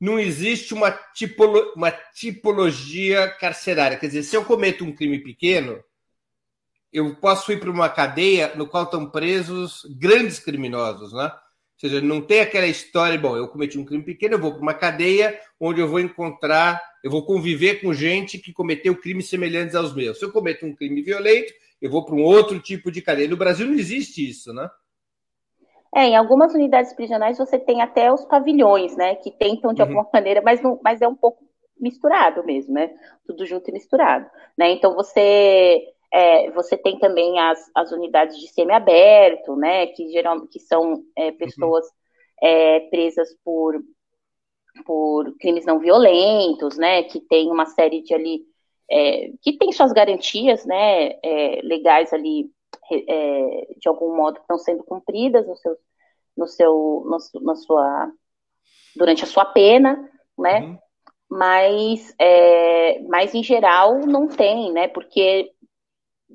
não existe uma, tipolo, uma tipologia carcerária. Quer dizer, se eu cometo um crime pequeno, eu posso ir para uma cadeia no qual estão presos grandes criminosos, né? Ou seja, não tem aquela história, bom, eu cometi um crime pequeno, eu vou para uma cadeia onde eu vou encontrar, eu vou conviver com gente que cometeu crimes semelhantes aos meus. Se eu cometo um crime violento, eu vou para um outro tipo de cadeia. No Brasil não existe isso, né? É, em algumas unidades prisionais você tem até os pavilhões, né, que tentam de uhum. alguma maneira, mas, não, mas é um pouco misturado mesmo, né, tudo junto e misturado, né, então você é, você tem também as, as unidades de semiaberto, né, que geral, que são é, pessoas uhum. é, presas por por crimes não violentos, né, que tem uma série de ali é, que tem suas garantias, né, é, legais ali é, de algum modo estão sendo cumpridas no seu, no seu, no, na sua, durante a sua pena, né? Uhum. Mas, é, mas em geral não tem, né? Porque,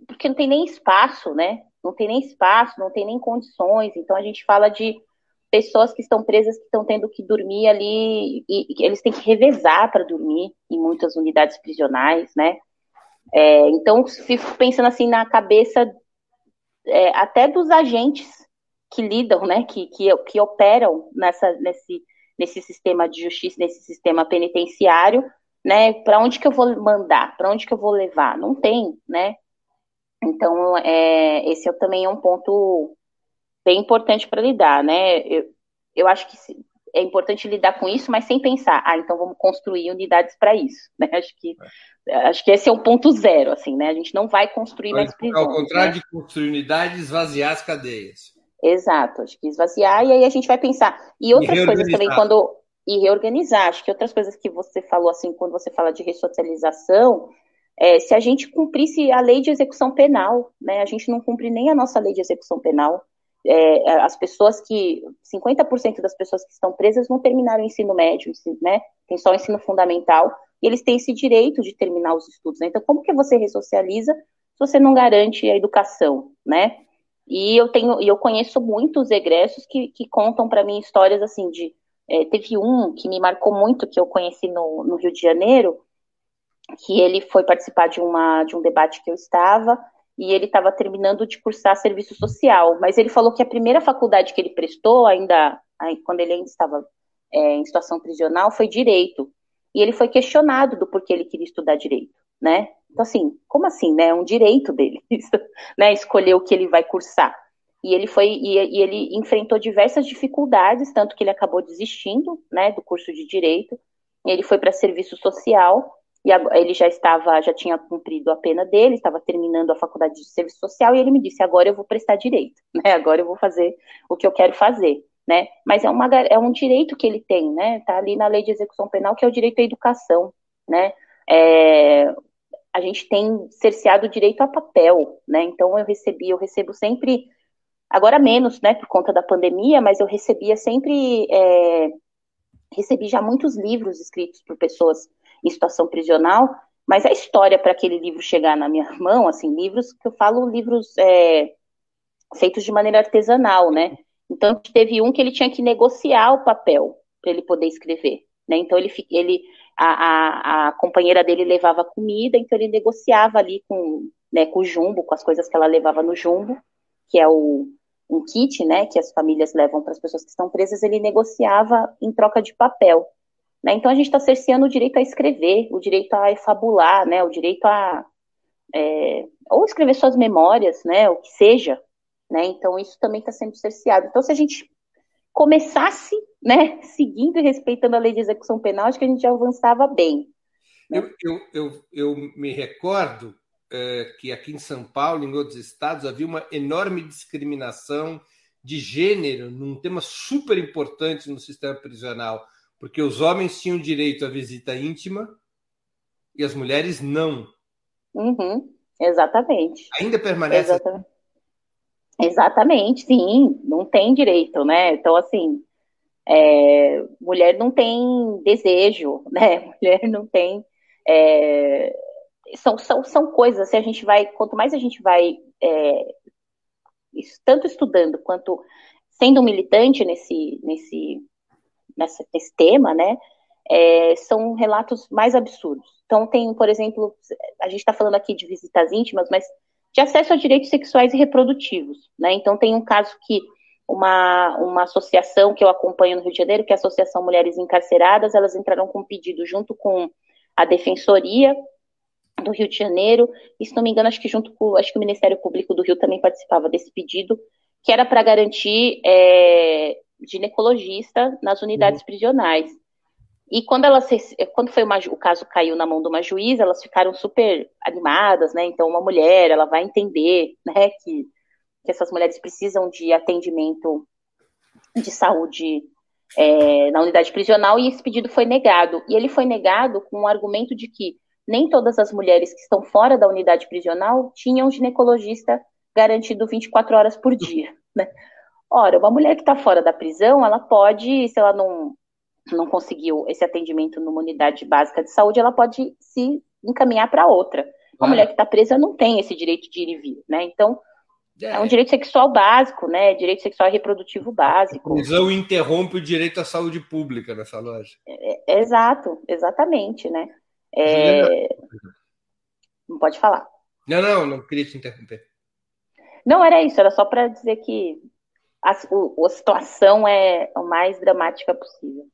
porque não tem nem espaço, né? Não tem nem espaço, não tem nem condições. Então a gente fala de pessoas que estão presas que estão tendo que dormir ali e, e eles têm que revezar para dormir em muitas unidades prisionais, né? É, então fico pensando assim na cabeça é, até dos agentes que lidam, né, que, que, que operam nessa, nesse, nesse sistema de justiça, nesse sistema penitenciário, né, para onde que eu vou mandar, para onde que eu vou levar? Não tem, né? Então, é, esse é também é um ponto bem importante para lidar, né? Eu, eu acho que é importante lidar com isso, mas sem pensar, ah, então vamos construir unidades para isso, né? Acho que acho que esse é o ponto zero, assim, né? A gente não vai construir mais prisões. Ao contrário né? de construir unidades, esvaziar as cadeias. Exato, acho que esvaziar e aí a gente vai pensar. E outras e coisas também quando e reorganizar. Acho que outras coisas que você falou assim, quando você fala de ressocialização, é, se a gente cumprisse a lei de execução penal, né? A gente não cumpre nem a nossa lei de execução penal é, as pessoas que 50% das pessoas que estão presas não terminaram o ensino médio, né? Tem só o ensino fundamental e eles têm esse direito de terminar os estudos. Né? Então, como que você ressocializa se você não garante a educação, né? E eu tenho, eu conheço muitos egressos que, que contam para mim histórias assim de é, teve um que me marcou muito que eu conheci no, no Rio de Janeiro, que ele foi participar de uma de um debate que eu estava e ele estava terminando de cursar serviço social, mas ele falou que a primeira faculdade que ele prestou, ainda quando ele ainda estava é, em situação prisional, foi direito. E ele foi questionado do porquê ele queria estudar direito, né? Então, assim, como assim, né? É um direito dele, né? Escolher o que ele vai cursar. E ele foi e, e, ele enfrentou diversas dificuldades, tanto que ele acabou desistindo, né, do curso de direito. ele foi para serviço social e ele já estava, já tinha cumprido a pena dele, estava terminando a faculdade de serviço social, e ele me disse, agora eu vou prestar direito, né? Agora eu vou fazer o que eu quero fazer, né? Mas é, uma, é um direito que ele tem, né? Tá ali na lei de execução penal, que é o direito à educação, né? É, a gente tem cerceado o direito a papel, né? Então eu recebi, eu recebo sempre, agora menos, né, por conta da pandemia, mas eu recebia sempre, é, recebi já muitos livros escritos por pessoas em situação prisional, mas a história para aquele livro chegar na minha mão, assim, livros que eu falo, livros é, feitos de maneira artesanal, né? Então teve um que ele tinha que negociar o papel para ele poder escrever, né? Então ele, ele a, a, a, companheira dele levava comida, então ele negociava ali com, né, com o jumbo, com as coisas que ela levava no jumbo, que é o um kit, né, que as famílias levam para as pessoas que estão presas, ele negociava em troca de papel. Né? Então a gente está cerceando o direito a escrever, o direito a fabular, né? o direito a é, ou escrever suas memórias, né? o que seja. Né? Então isso também está sendo cerceado. Então se a gente começasse né, seguindo e respeitando a lei de execução penal, acho que a gente já avançava bem. Né? Eu, eu, eu, eu, me recordo é, que aqui em São Paulo, em outros estados, havia uma enorme discriminação de gênero num tema super importante no sistema prisional porque os homens tinham direito à visita íntima e as mulheres não. Uhum, exatamente. Ainda permanece. Exatamente. Exatamente, sim, não tem direito, né? Então, assim, É, mulher não tem desejo, né? Mulher não tem. É, são, são, são coisas, se a gente vai, quanto mais a gente vai é, tanto estudando quanto sendo militante nesse, nesse, nessa, nesse tema, né? É, são relatos mais absurdos. Então, tem, por exemplo, a gente está falando aqui de visitas íntimas, mas de acesso a direitos sexuais e reprodutivos. Né? Então, tem um caso que uma, uma associação que eu acompanho no Rio de Janeiro, que é a Associação Mulheres Encarceradas, elas entraram com um pedido junto com a Defensoria do Rio de Janeiro, e se não me engano, acho que junto com, acho que o Ministério Público do Rio também participava desse pedido, que era para garantir é, ginecologista nas unidades uhum. prisionais. E quando elas, quando foi uma, o caso caiu na mão de uma juíza, elas ficaram super animadas, né? Então, uma mulher, ela vai entender, né, que, que essas mulheres precisam de atendimento de saúde é, na unidade prisional, e esse pedido foi negado. E ele foi negado com o argumento de que nem todas as mulheres que estão fora da unidade prisional tinham ginecologista garantido 24 horas por dia, né? Ora, uma mulher que está fora da prisão, ela pode, se ela não não conseguiu esse atendimento numa unidade básica de saúde, ela pode se encaminhar para outra. Uma mulher que está presa não tem esse direito de ir e vir, né? Então, é. é um direito sexual básico, né? Direito sexual e reprodutivo básico. A prisão interrompe o direito à saúde pública nessa loja. É, é, exato, exatamente, né? É... Não pode falar. Não, não, não queria te interromper. Não, era isso, era só para dizer que a, a situação é o mais dramática possível.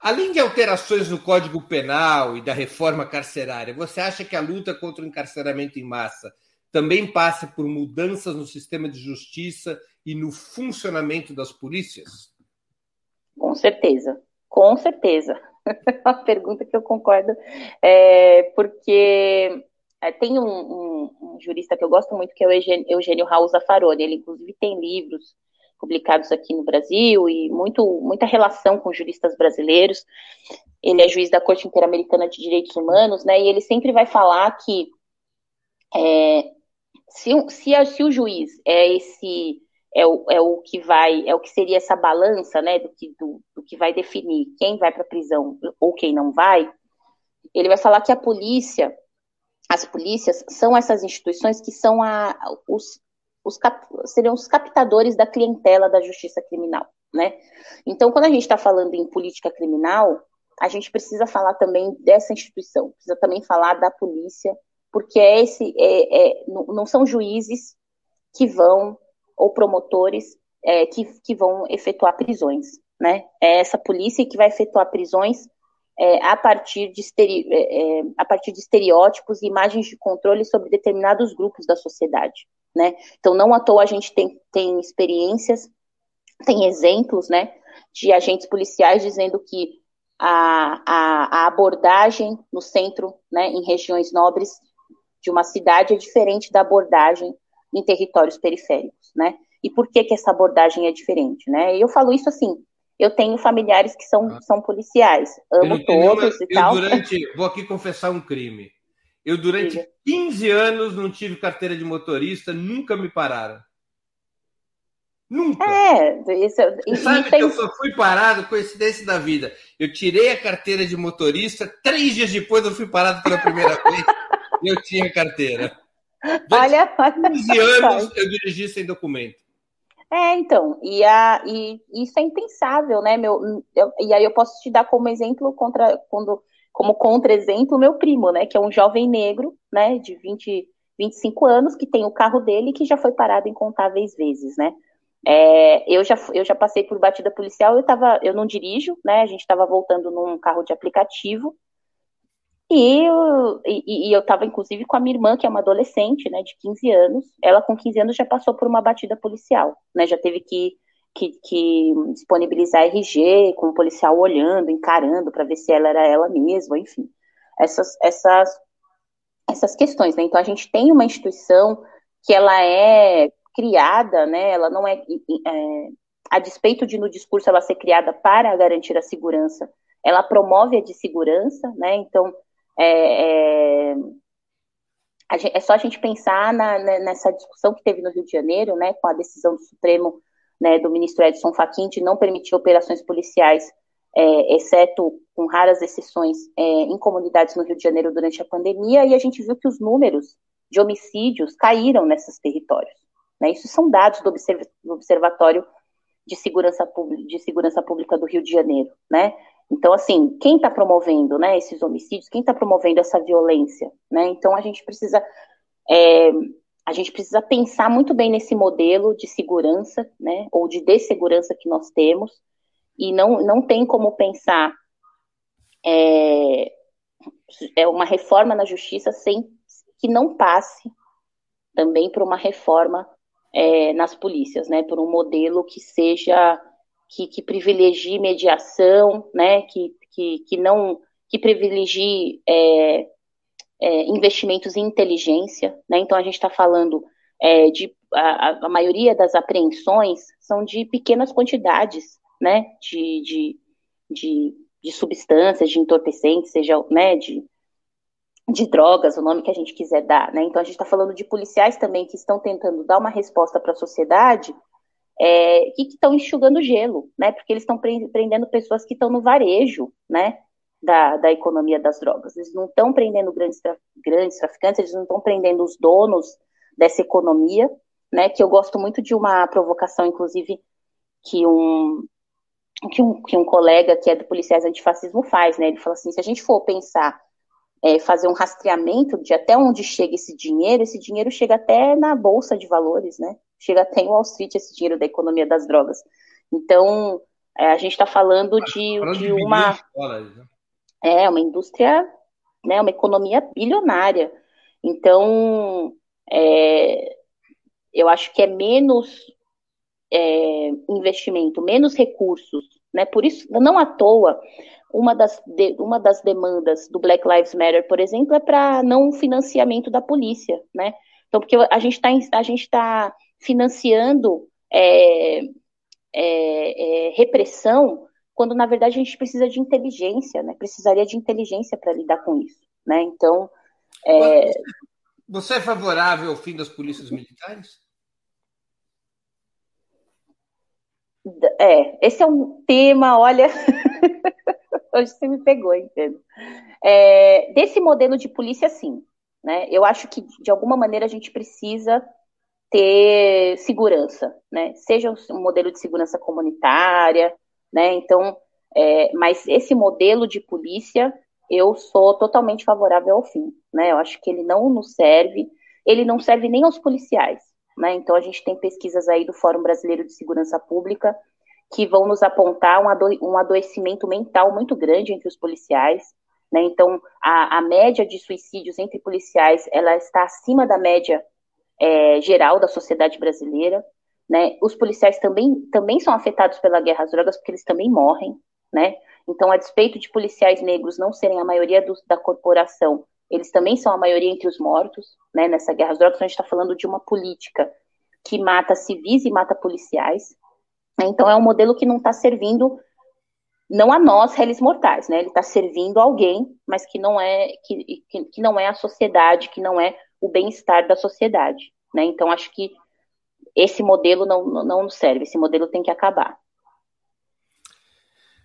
Além de alterações no Código Penal e da reforma carcerária, você acha que a luta contra o encarceramento em massa também passa por mudanças no sistema de justiça e no funcionamento das polícias? Com certeza, com certeza. uma pergunta que eu concordo, é, porque é, tem um, um, um, jurista que eu gosto muito, que é o Eugênio, Eugênio Raul Zaffaroni, ele inclusive tem livros publicados aqui no Brasil e muito, muita relação com juristas brasileiros. Ele é juiz da Corte Interamericana de Direitos Humanos, né? E ele sempre vai falar que é, se, se, se, o juiz é esse é o, é o que vai é o que seria essa balança, né? Do que do, do que vai definir quem vai para a prisão ou quem não vai. Ele vai falar que a polícia as polícias são essas instituições que são a, os, os cap, seriam os captadores da clientela da justiça criminal, né? Então, quando a gente está falando em política criminal, a gente precisa falar também dessa instituição, precisa também falar da polícia, porque é esse, é, é, não são juízes que vão, ou promotores, é, que, que vão efetuar prisões, né? É essa polícia que vai efetuar prisões é, a, partir de estere, é, é, a partir de estereótipos e imagens de controle sobre determinados grupos da sociedade né? Então, não à toa a gente tem, tem experiências, tem exemplos, né, de agentes policiais dizendo que a, a, a abordagem no centro, né, em regiões nobres de uma cidade é diferente da abordagem em territórios periféricos, né? E por que que essa abordagem é diferente, né? Eu falo isso assim, eu tenho familiares que são, ah. são policiais, amo todos e eu tal. Durante, vou aqui confessar um crime. Eu, durante Sim. 15 anos, não tive carteira de motorista, nunca me pararam. Nunca. É, isso, Você sabe que eu só fui parado, coincidência da vida. Eu tirei a carteira de motorista, três dias depois eu fui parado pela primeira vez e eu tinha carteira. olha, 15 anos eu dirigi sem documento. É, então, e, a, e isso é impensável, né, meu? Eu, e aí eu posso te dar como exemplo contra quando como contra-exemplo, meu primo, né, que é um jovem negro, né, de 20, 25 anos, que tem o carro dele que já foi parado incontáveis vezes, né. É, eu, já, eu já passei por batida policial, eu, tava, eu não dirijo, né, a gente estava voltando num carro de aplicativo, e eu, e, e eu estava, inclusive, com a minha irmã, que é uma adolescente, né, de 15 anos, ela com 15 anos já passou por uma batida policial, né, já teve que que, que disponibilizar RG, com o policial olhando, encarando para ver se ela era ela mesma, enfim. Essas, essas, essas questões, né? Então a gente tem uma instituição que ela é criada, né? Ela não é, é a despeito de no discurso ela ser criada para garantir a segurança, ela promove a de segurança, né? Então é, é, é só a gente pensar na, nessa discussão que teve no Rio de Janeiro, né? Com a decisão do Supremo né, do ministro Edson Fachin de não permitir operações policiais, é, exceto com raras exceções, é, em comunidades no Rio de Janeiro durante a pandemia, e a gente viu que os números de homicídios caíram nesses territórios. Né? Isso são dados do, observ do Observatório de Segurança, de Segurança Pública do Rio de Janeiro. Né? Então, assim, quem está promovendo né, esses homicídios, quem está promovendo essa violência? Né? Então, a gente precisa é, a gente precisa pensar muito bem nesse modelo de segurança, né, ou de dessegurança que nós temos, e não, não tem como pensar é, é uma reforma na justiça sem que não passe também por uma reforma é, nas polícias, né, por um modelo que seja que, que privilegie mediação, né, que, que, que não que privilegie é, é, investimentos em inteligência, né? Então a gente está falando é, de a, a, maioria das apreensões são de pequenas quantidades, né? De, de, de, de substâncias, de entorpecentes, seja, né? De, de drogas, o nome que a gente quiser dar, né? Então a gente está falando de policiais também que estão tentando dar uma resposta para a sociedade é, que estão enxugando gelo, né? Porque eles estão prendendo pessoas que estão no varejo, né? Da, da economia das drogas. Eles não estão prendendo grandes, grandes traficantes, eles não estão prendendo os donos dessa economia, né? Que eu gosto muito de uma provocação, inclusive, que um, que um, que um colega que é do Policiais Antifascismo faz, né? Ele fala assim, se a gente for pensar, é, fazer um rastreamento de até onde chega esse dinheiro, esse dinheiro chega até na Bolsa de Valores, né? Chega até em Wall Street esse dinheiro da economia das drogas. Então, é, a gente está falando de, de uma... Dólares, né? É uma indústria, né, uma economia bilionária. Então, é, eu acho que é menos é, investimento, menos recursos, né? Por isso, não à toa, uma das, de, uma das demandas do Black Lives Matter, por exemplo, é para não financiamento da polícia, né? Então, porque a gente está tá financiando é, é, é repressão quando na verdade a gente precisa de inteligência, né? Precisaria de inteligência para lidar com isso, né? Então, é... você é favorável ao fim das polícias militares? É, esse é um tema, olha, hoje você me pegou, entendo. É, desse modelo de polícia, sim, né? Eu acho que de alguma maneira a gente precisa ter segurança, né? Seja um modelo de segurança comunitária, né? Então, é, mas esse modelo de polícia eu sou totalmente favorável ao fim, né? Eu acho que ele não nos serve, ele não serve nem aos policiais, né? Então a gente tem pesquisas aí do Fórum Brasileiro de Segurança Pública que vão nos apontar um, ado um adoecimento mental muito grande entre os policiais, né? Então a, a, média de suicídios entre policiais ela está acima da média é, geral da sociedade brasileira, né? Os policiais também, também são afetados pela guerra às drogas, porque eles também morrem, né? Então, a despeito de policiais negros não serem a maioria do, da corporação, eles também são a maioria entre os mortos, né? Nessa guerra às drogas, então a gente está falando de uma política que mata civis e mata policiais. Então, é um modelo que não está servindo não a nós, réis mortais, né? Ele está servindo alguém, mas que não é que, que, que não é a sociedade, que não é o bem-estar da sociedade, né? Então, acho que esse modelo não, não serve, esse modelo tem que acabar.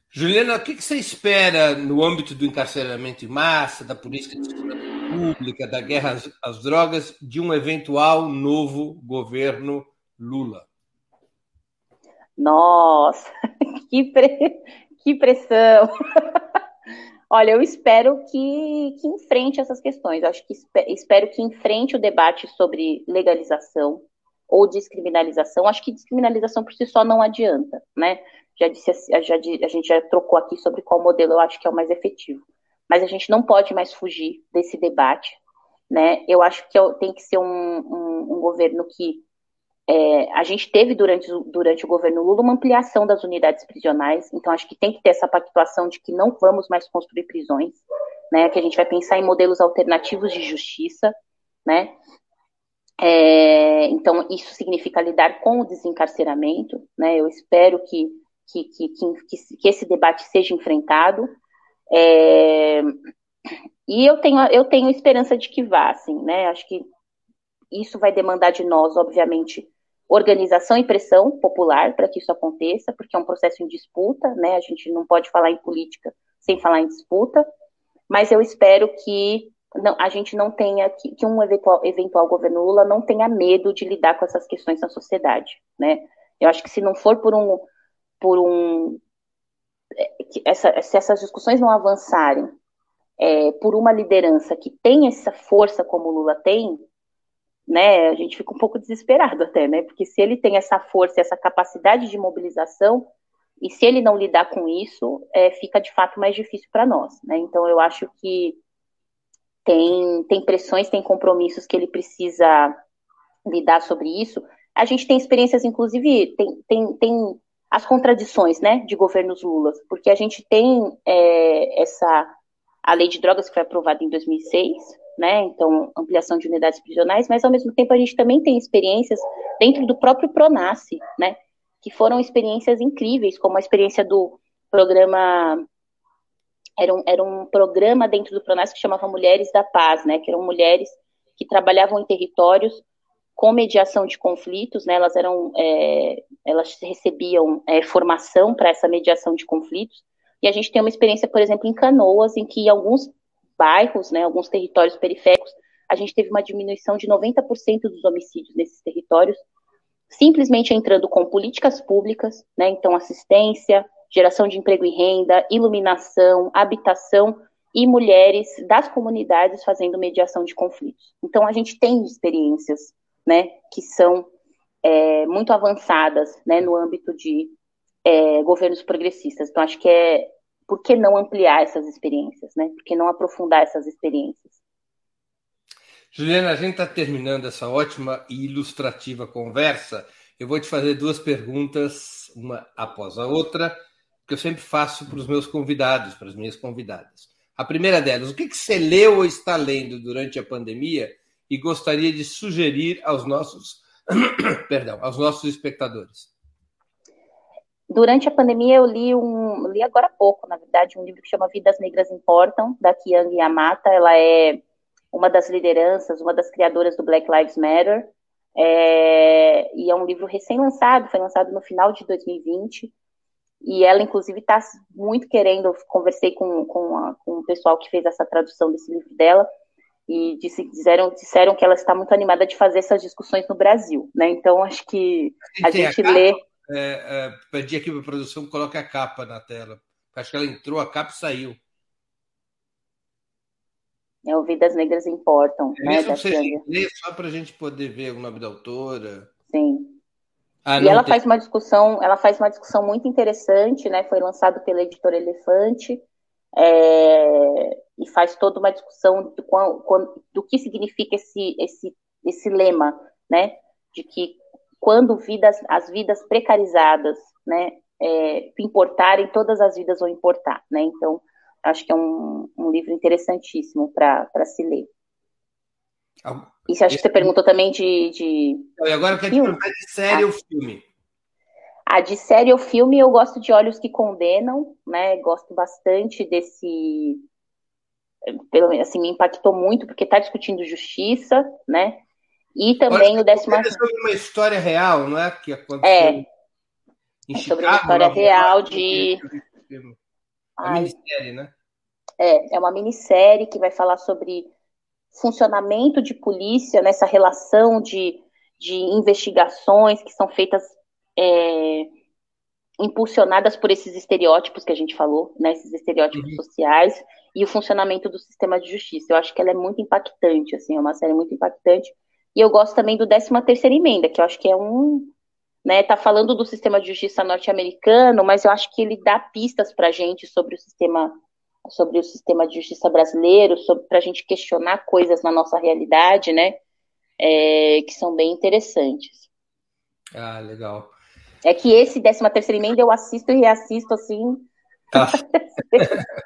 Juliana, o que você espera no âmbito do encarceramento em massa, da política de segurança pública, da guerra às, às drogas, de um eventual novo governo Lula? Nossa, que, pre... que pressão! Olha, eu espero que, que enfrente essas questões. Eu acho que espero que enfrente o debate sobre legalização, ou descriminalização. Acho que descriminalização por si só não adianta, né? Já disse, já, a gente já trocou aqui sobre qual modelo eu acho que é o mais efetivo. Mas a gente não pode mais fugir desse debate, né? Eu acho que tem que ser um, um, um governo que é, a gente teve durante, durante o governo Lula uma ampliação das unidades prisionais, então acho que tem que ter essa pactuação de que não vamos mais construir prisões, né? Que a gente vai pensar em modelos alternativos de justiça, né? É, então, isso significa lidar com o desencarceramento, né? Eu espero que, que, que, que, que esse debate seja enfrentado. É, e eu tenho, eu tenho esperança de que vá, assim, né? Acho que isso vai demandar de nós, obviamente, organização e pressão popular para que isso aconteça, porque é um processo em disputa, né? A gente não pode falar em política sem falar em disputa, mas eu espero que não, a gente não tenha, que, que, um eventual, eventual governo Lula não tenha medo de lidar com essas questões na sociedade, né? Eu acho que se não for por um, por um, é, essa, se essas discussões não avançarem é, por uma liderança que tem essa força como o Lula tem, né, a gente fica um pouco desesperado até, né, porque se ele tem essa força, essa capacidade de mobilização, e se ele não lidar com isso, é, fica de fato mais difícil para nós, né, então eu acho que tem, tem pressões, tem compromissos que ele precisa lidar sobre isso. A gente tem experiências, inclusive, tem, tem, tem as contradições, né, de governos Lula, porque a gente tem é, essa, a lei de drogas que foi aprovada em 2006, né? Então, ampliação de unidades prisionais, mas ao mesmo tempo a gente também tem experiências dentro do próprio Pronace, né? Que foram experiências incríveis, como a experiência do programa era um, era um programa dentro do Pronace que chamava Mulheres da Paz, né? Que eram mulheres que trabalhavam em territórios com mediação de conflitos, né? Elas eram, é, elas recebiam é, formação para essa mediação de conflitos. E a gente tem uma experiência, por exemplo, em Canoas, em que alguns bairros, né, alguns territórios periféricos, a gente teve uma diminuição de 90% dos homicídios nesses territórios, simplesmente entrando com políticas públicas, né, então assistência, geração de emprego e renda, iluminação, habitação e mulheres das comunidades fazendo mediação de conflitos. Então a gente tem experiências, né, que são é, muito avançadas, né, no âmbito de é, governos progressistas. Então acho que é por que não ampliar essas experiências, né? Por que não aprofundar essas experiências? Juliana, a gente está terminando essa ótima e ilustrativa conversa. Eu vou te fazer duas perguntas, uma após a outra, que eu sempre faço para os meus convidados, para as minhas convidadas. A primeira delas, o que, que você leu ou está lendo durante a pandemia e gostaria de sugerir aos nossos, perdão, aos nossos espectadores? Durante a pandemia, eu li um, li agora há pouco, na verdade, um livro que chama Vidas Negras Importam, da Kiang Yamata. Ela é uma das lideranças, uma das criadoras do Black Lives Matter. É, e é um livro recém-lançado, foi lançado no final de 2020. E ela, inclusive, está muito querendo. Conversei com, com, a, com, o pessoal que fez essa tradução desse livro dela, e disse, disseram, disseram que ela está muito animada de fazer essas discussões no Brasil. Né? Então, acho que a gente lê é, é, pedi aqui para a produção coloque a capa na tela. Acho que ela entrou, a capa e saiu. É o Vidas Negras Importam, é né? Da você ler só para a gente poder ver o nome da autora. Sim. Ah, e ela tem... faz uma discussão, ela faz uma discussão muito interessante, né? Foi lançado pela editora Elefante é, e faz toda uma discussão do, do que significa esse, esse, esse lema, né? De que quando vidas, as vidas precarizadas, né, é, importarem, todas as vidas vão importar, né? Então, acho que é um, um livro interessantíssimo para se ler. Ah, e você acha que você perguntou também de. de e agora eu quero te perguntar de série ah. ou filme. Ah, de série ou filme, eu gosto de Olhos que Condenam, né? Gosto bastante desse. Pelo menos assim, me impactou muito, porque está discutindo justiça, né? E também o décimo. É sobre uma história real, não é? Que aconteceu é. é sobre uma história real de. Uma minissérie, né? É, é uma minissérie que vai falar sobre funcionamento de polícia, nessa relação de, de investigações que são feitas é, impulsionadas por esses estereótipos que a gente falou, né, esses estereótipos uhum. sociais e o funcionamento do sistema de justiça. Eu acho que ela é muito impactante, assim, é uma série muito impactante e eu gosto também do 13 terceira emenda, que eu acho que é um, né, tá falando do sistema de justiça norte-americano, mas eu acho que ele dá pistas para gente sobre o sistema, sobre o sistema de justiça brasileiro, para a gente questionar coisas na nossa realidade, né, é, que são bem interessantes. Ah, legal. É que esse 13 terceira emenda eu assisto e reassisto assim. Ah.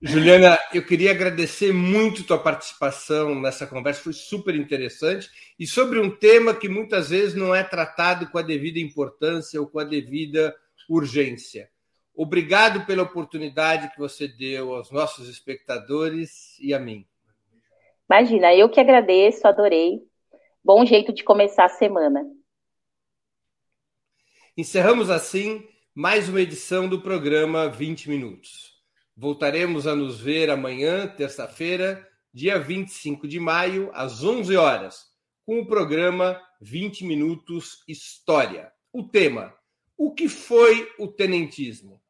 Juliana, eu queria agradecer muito tua participação nessa conversa, foi super interessante e sobre um tema que muitas vezes não é tratado com a devida importância ou com a devida urgência. Obrigado pela oportunidade que você deu aos nossos espectadores e a mim. Imagina, eu que agradeço, adorei. Bom jeito de começar a semana. Encerramos assim mais uma edição do programa 20 Minutos. Voltaremos a nos ver amanhã, terça-feira, dia 25 de maio, às 11 horas, com o programa 20 Minutos História. O tema: O que foi o tenentismo?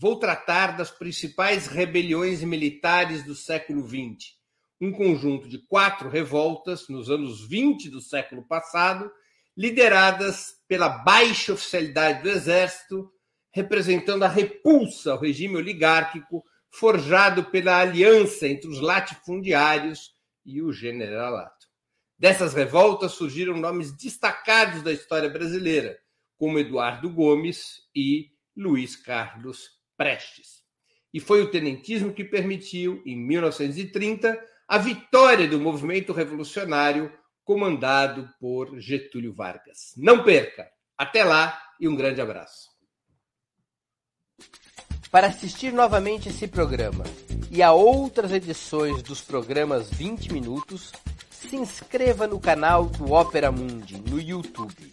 Vou tratar das principais rebeliões militares do século XX, um conjunto de quatro revoltas nos anos 20 do século passado lideradas pela baixa oficialidade do exército, representando a repulsa ao regime oligárquico forjado pela aliança entre os latifundiários e o generalato. Dessas revoltas surgiram nomes destacados da história brasileira, como Eduardo Gomes e Luiz Carlos Prestes. E foi o tenentismo que permitiu, em 1930, a vitória do movimento revolucionário comandado por Getúlio Vargas. Não perca! Até lá e um grande abraço. Para assistir novamente esse programa e a outras edições dos programas 20 Minutos, se inscreva no canal do Opera Mundi no YouTube.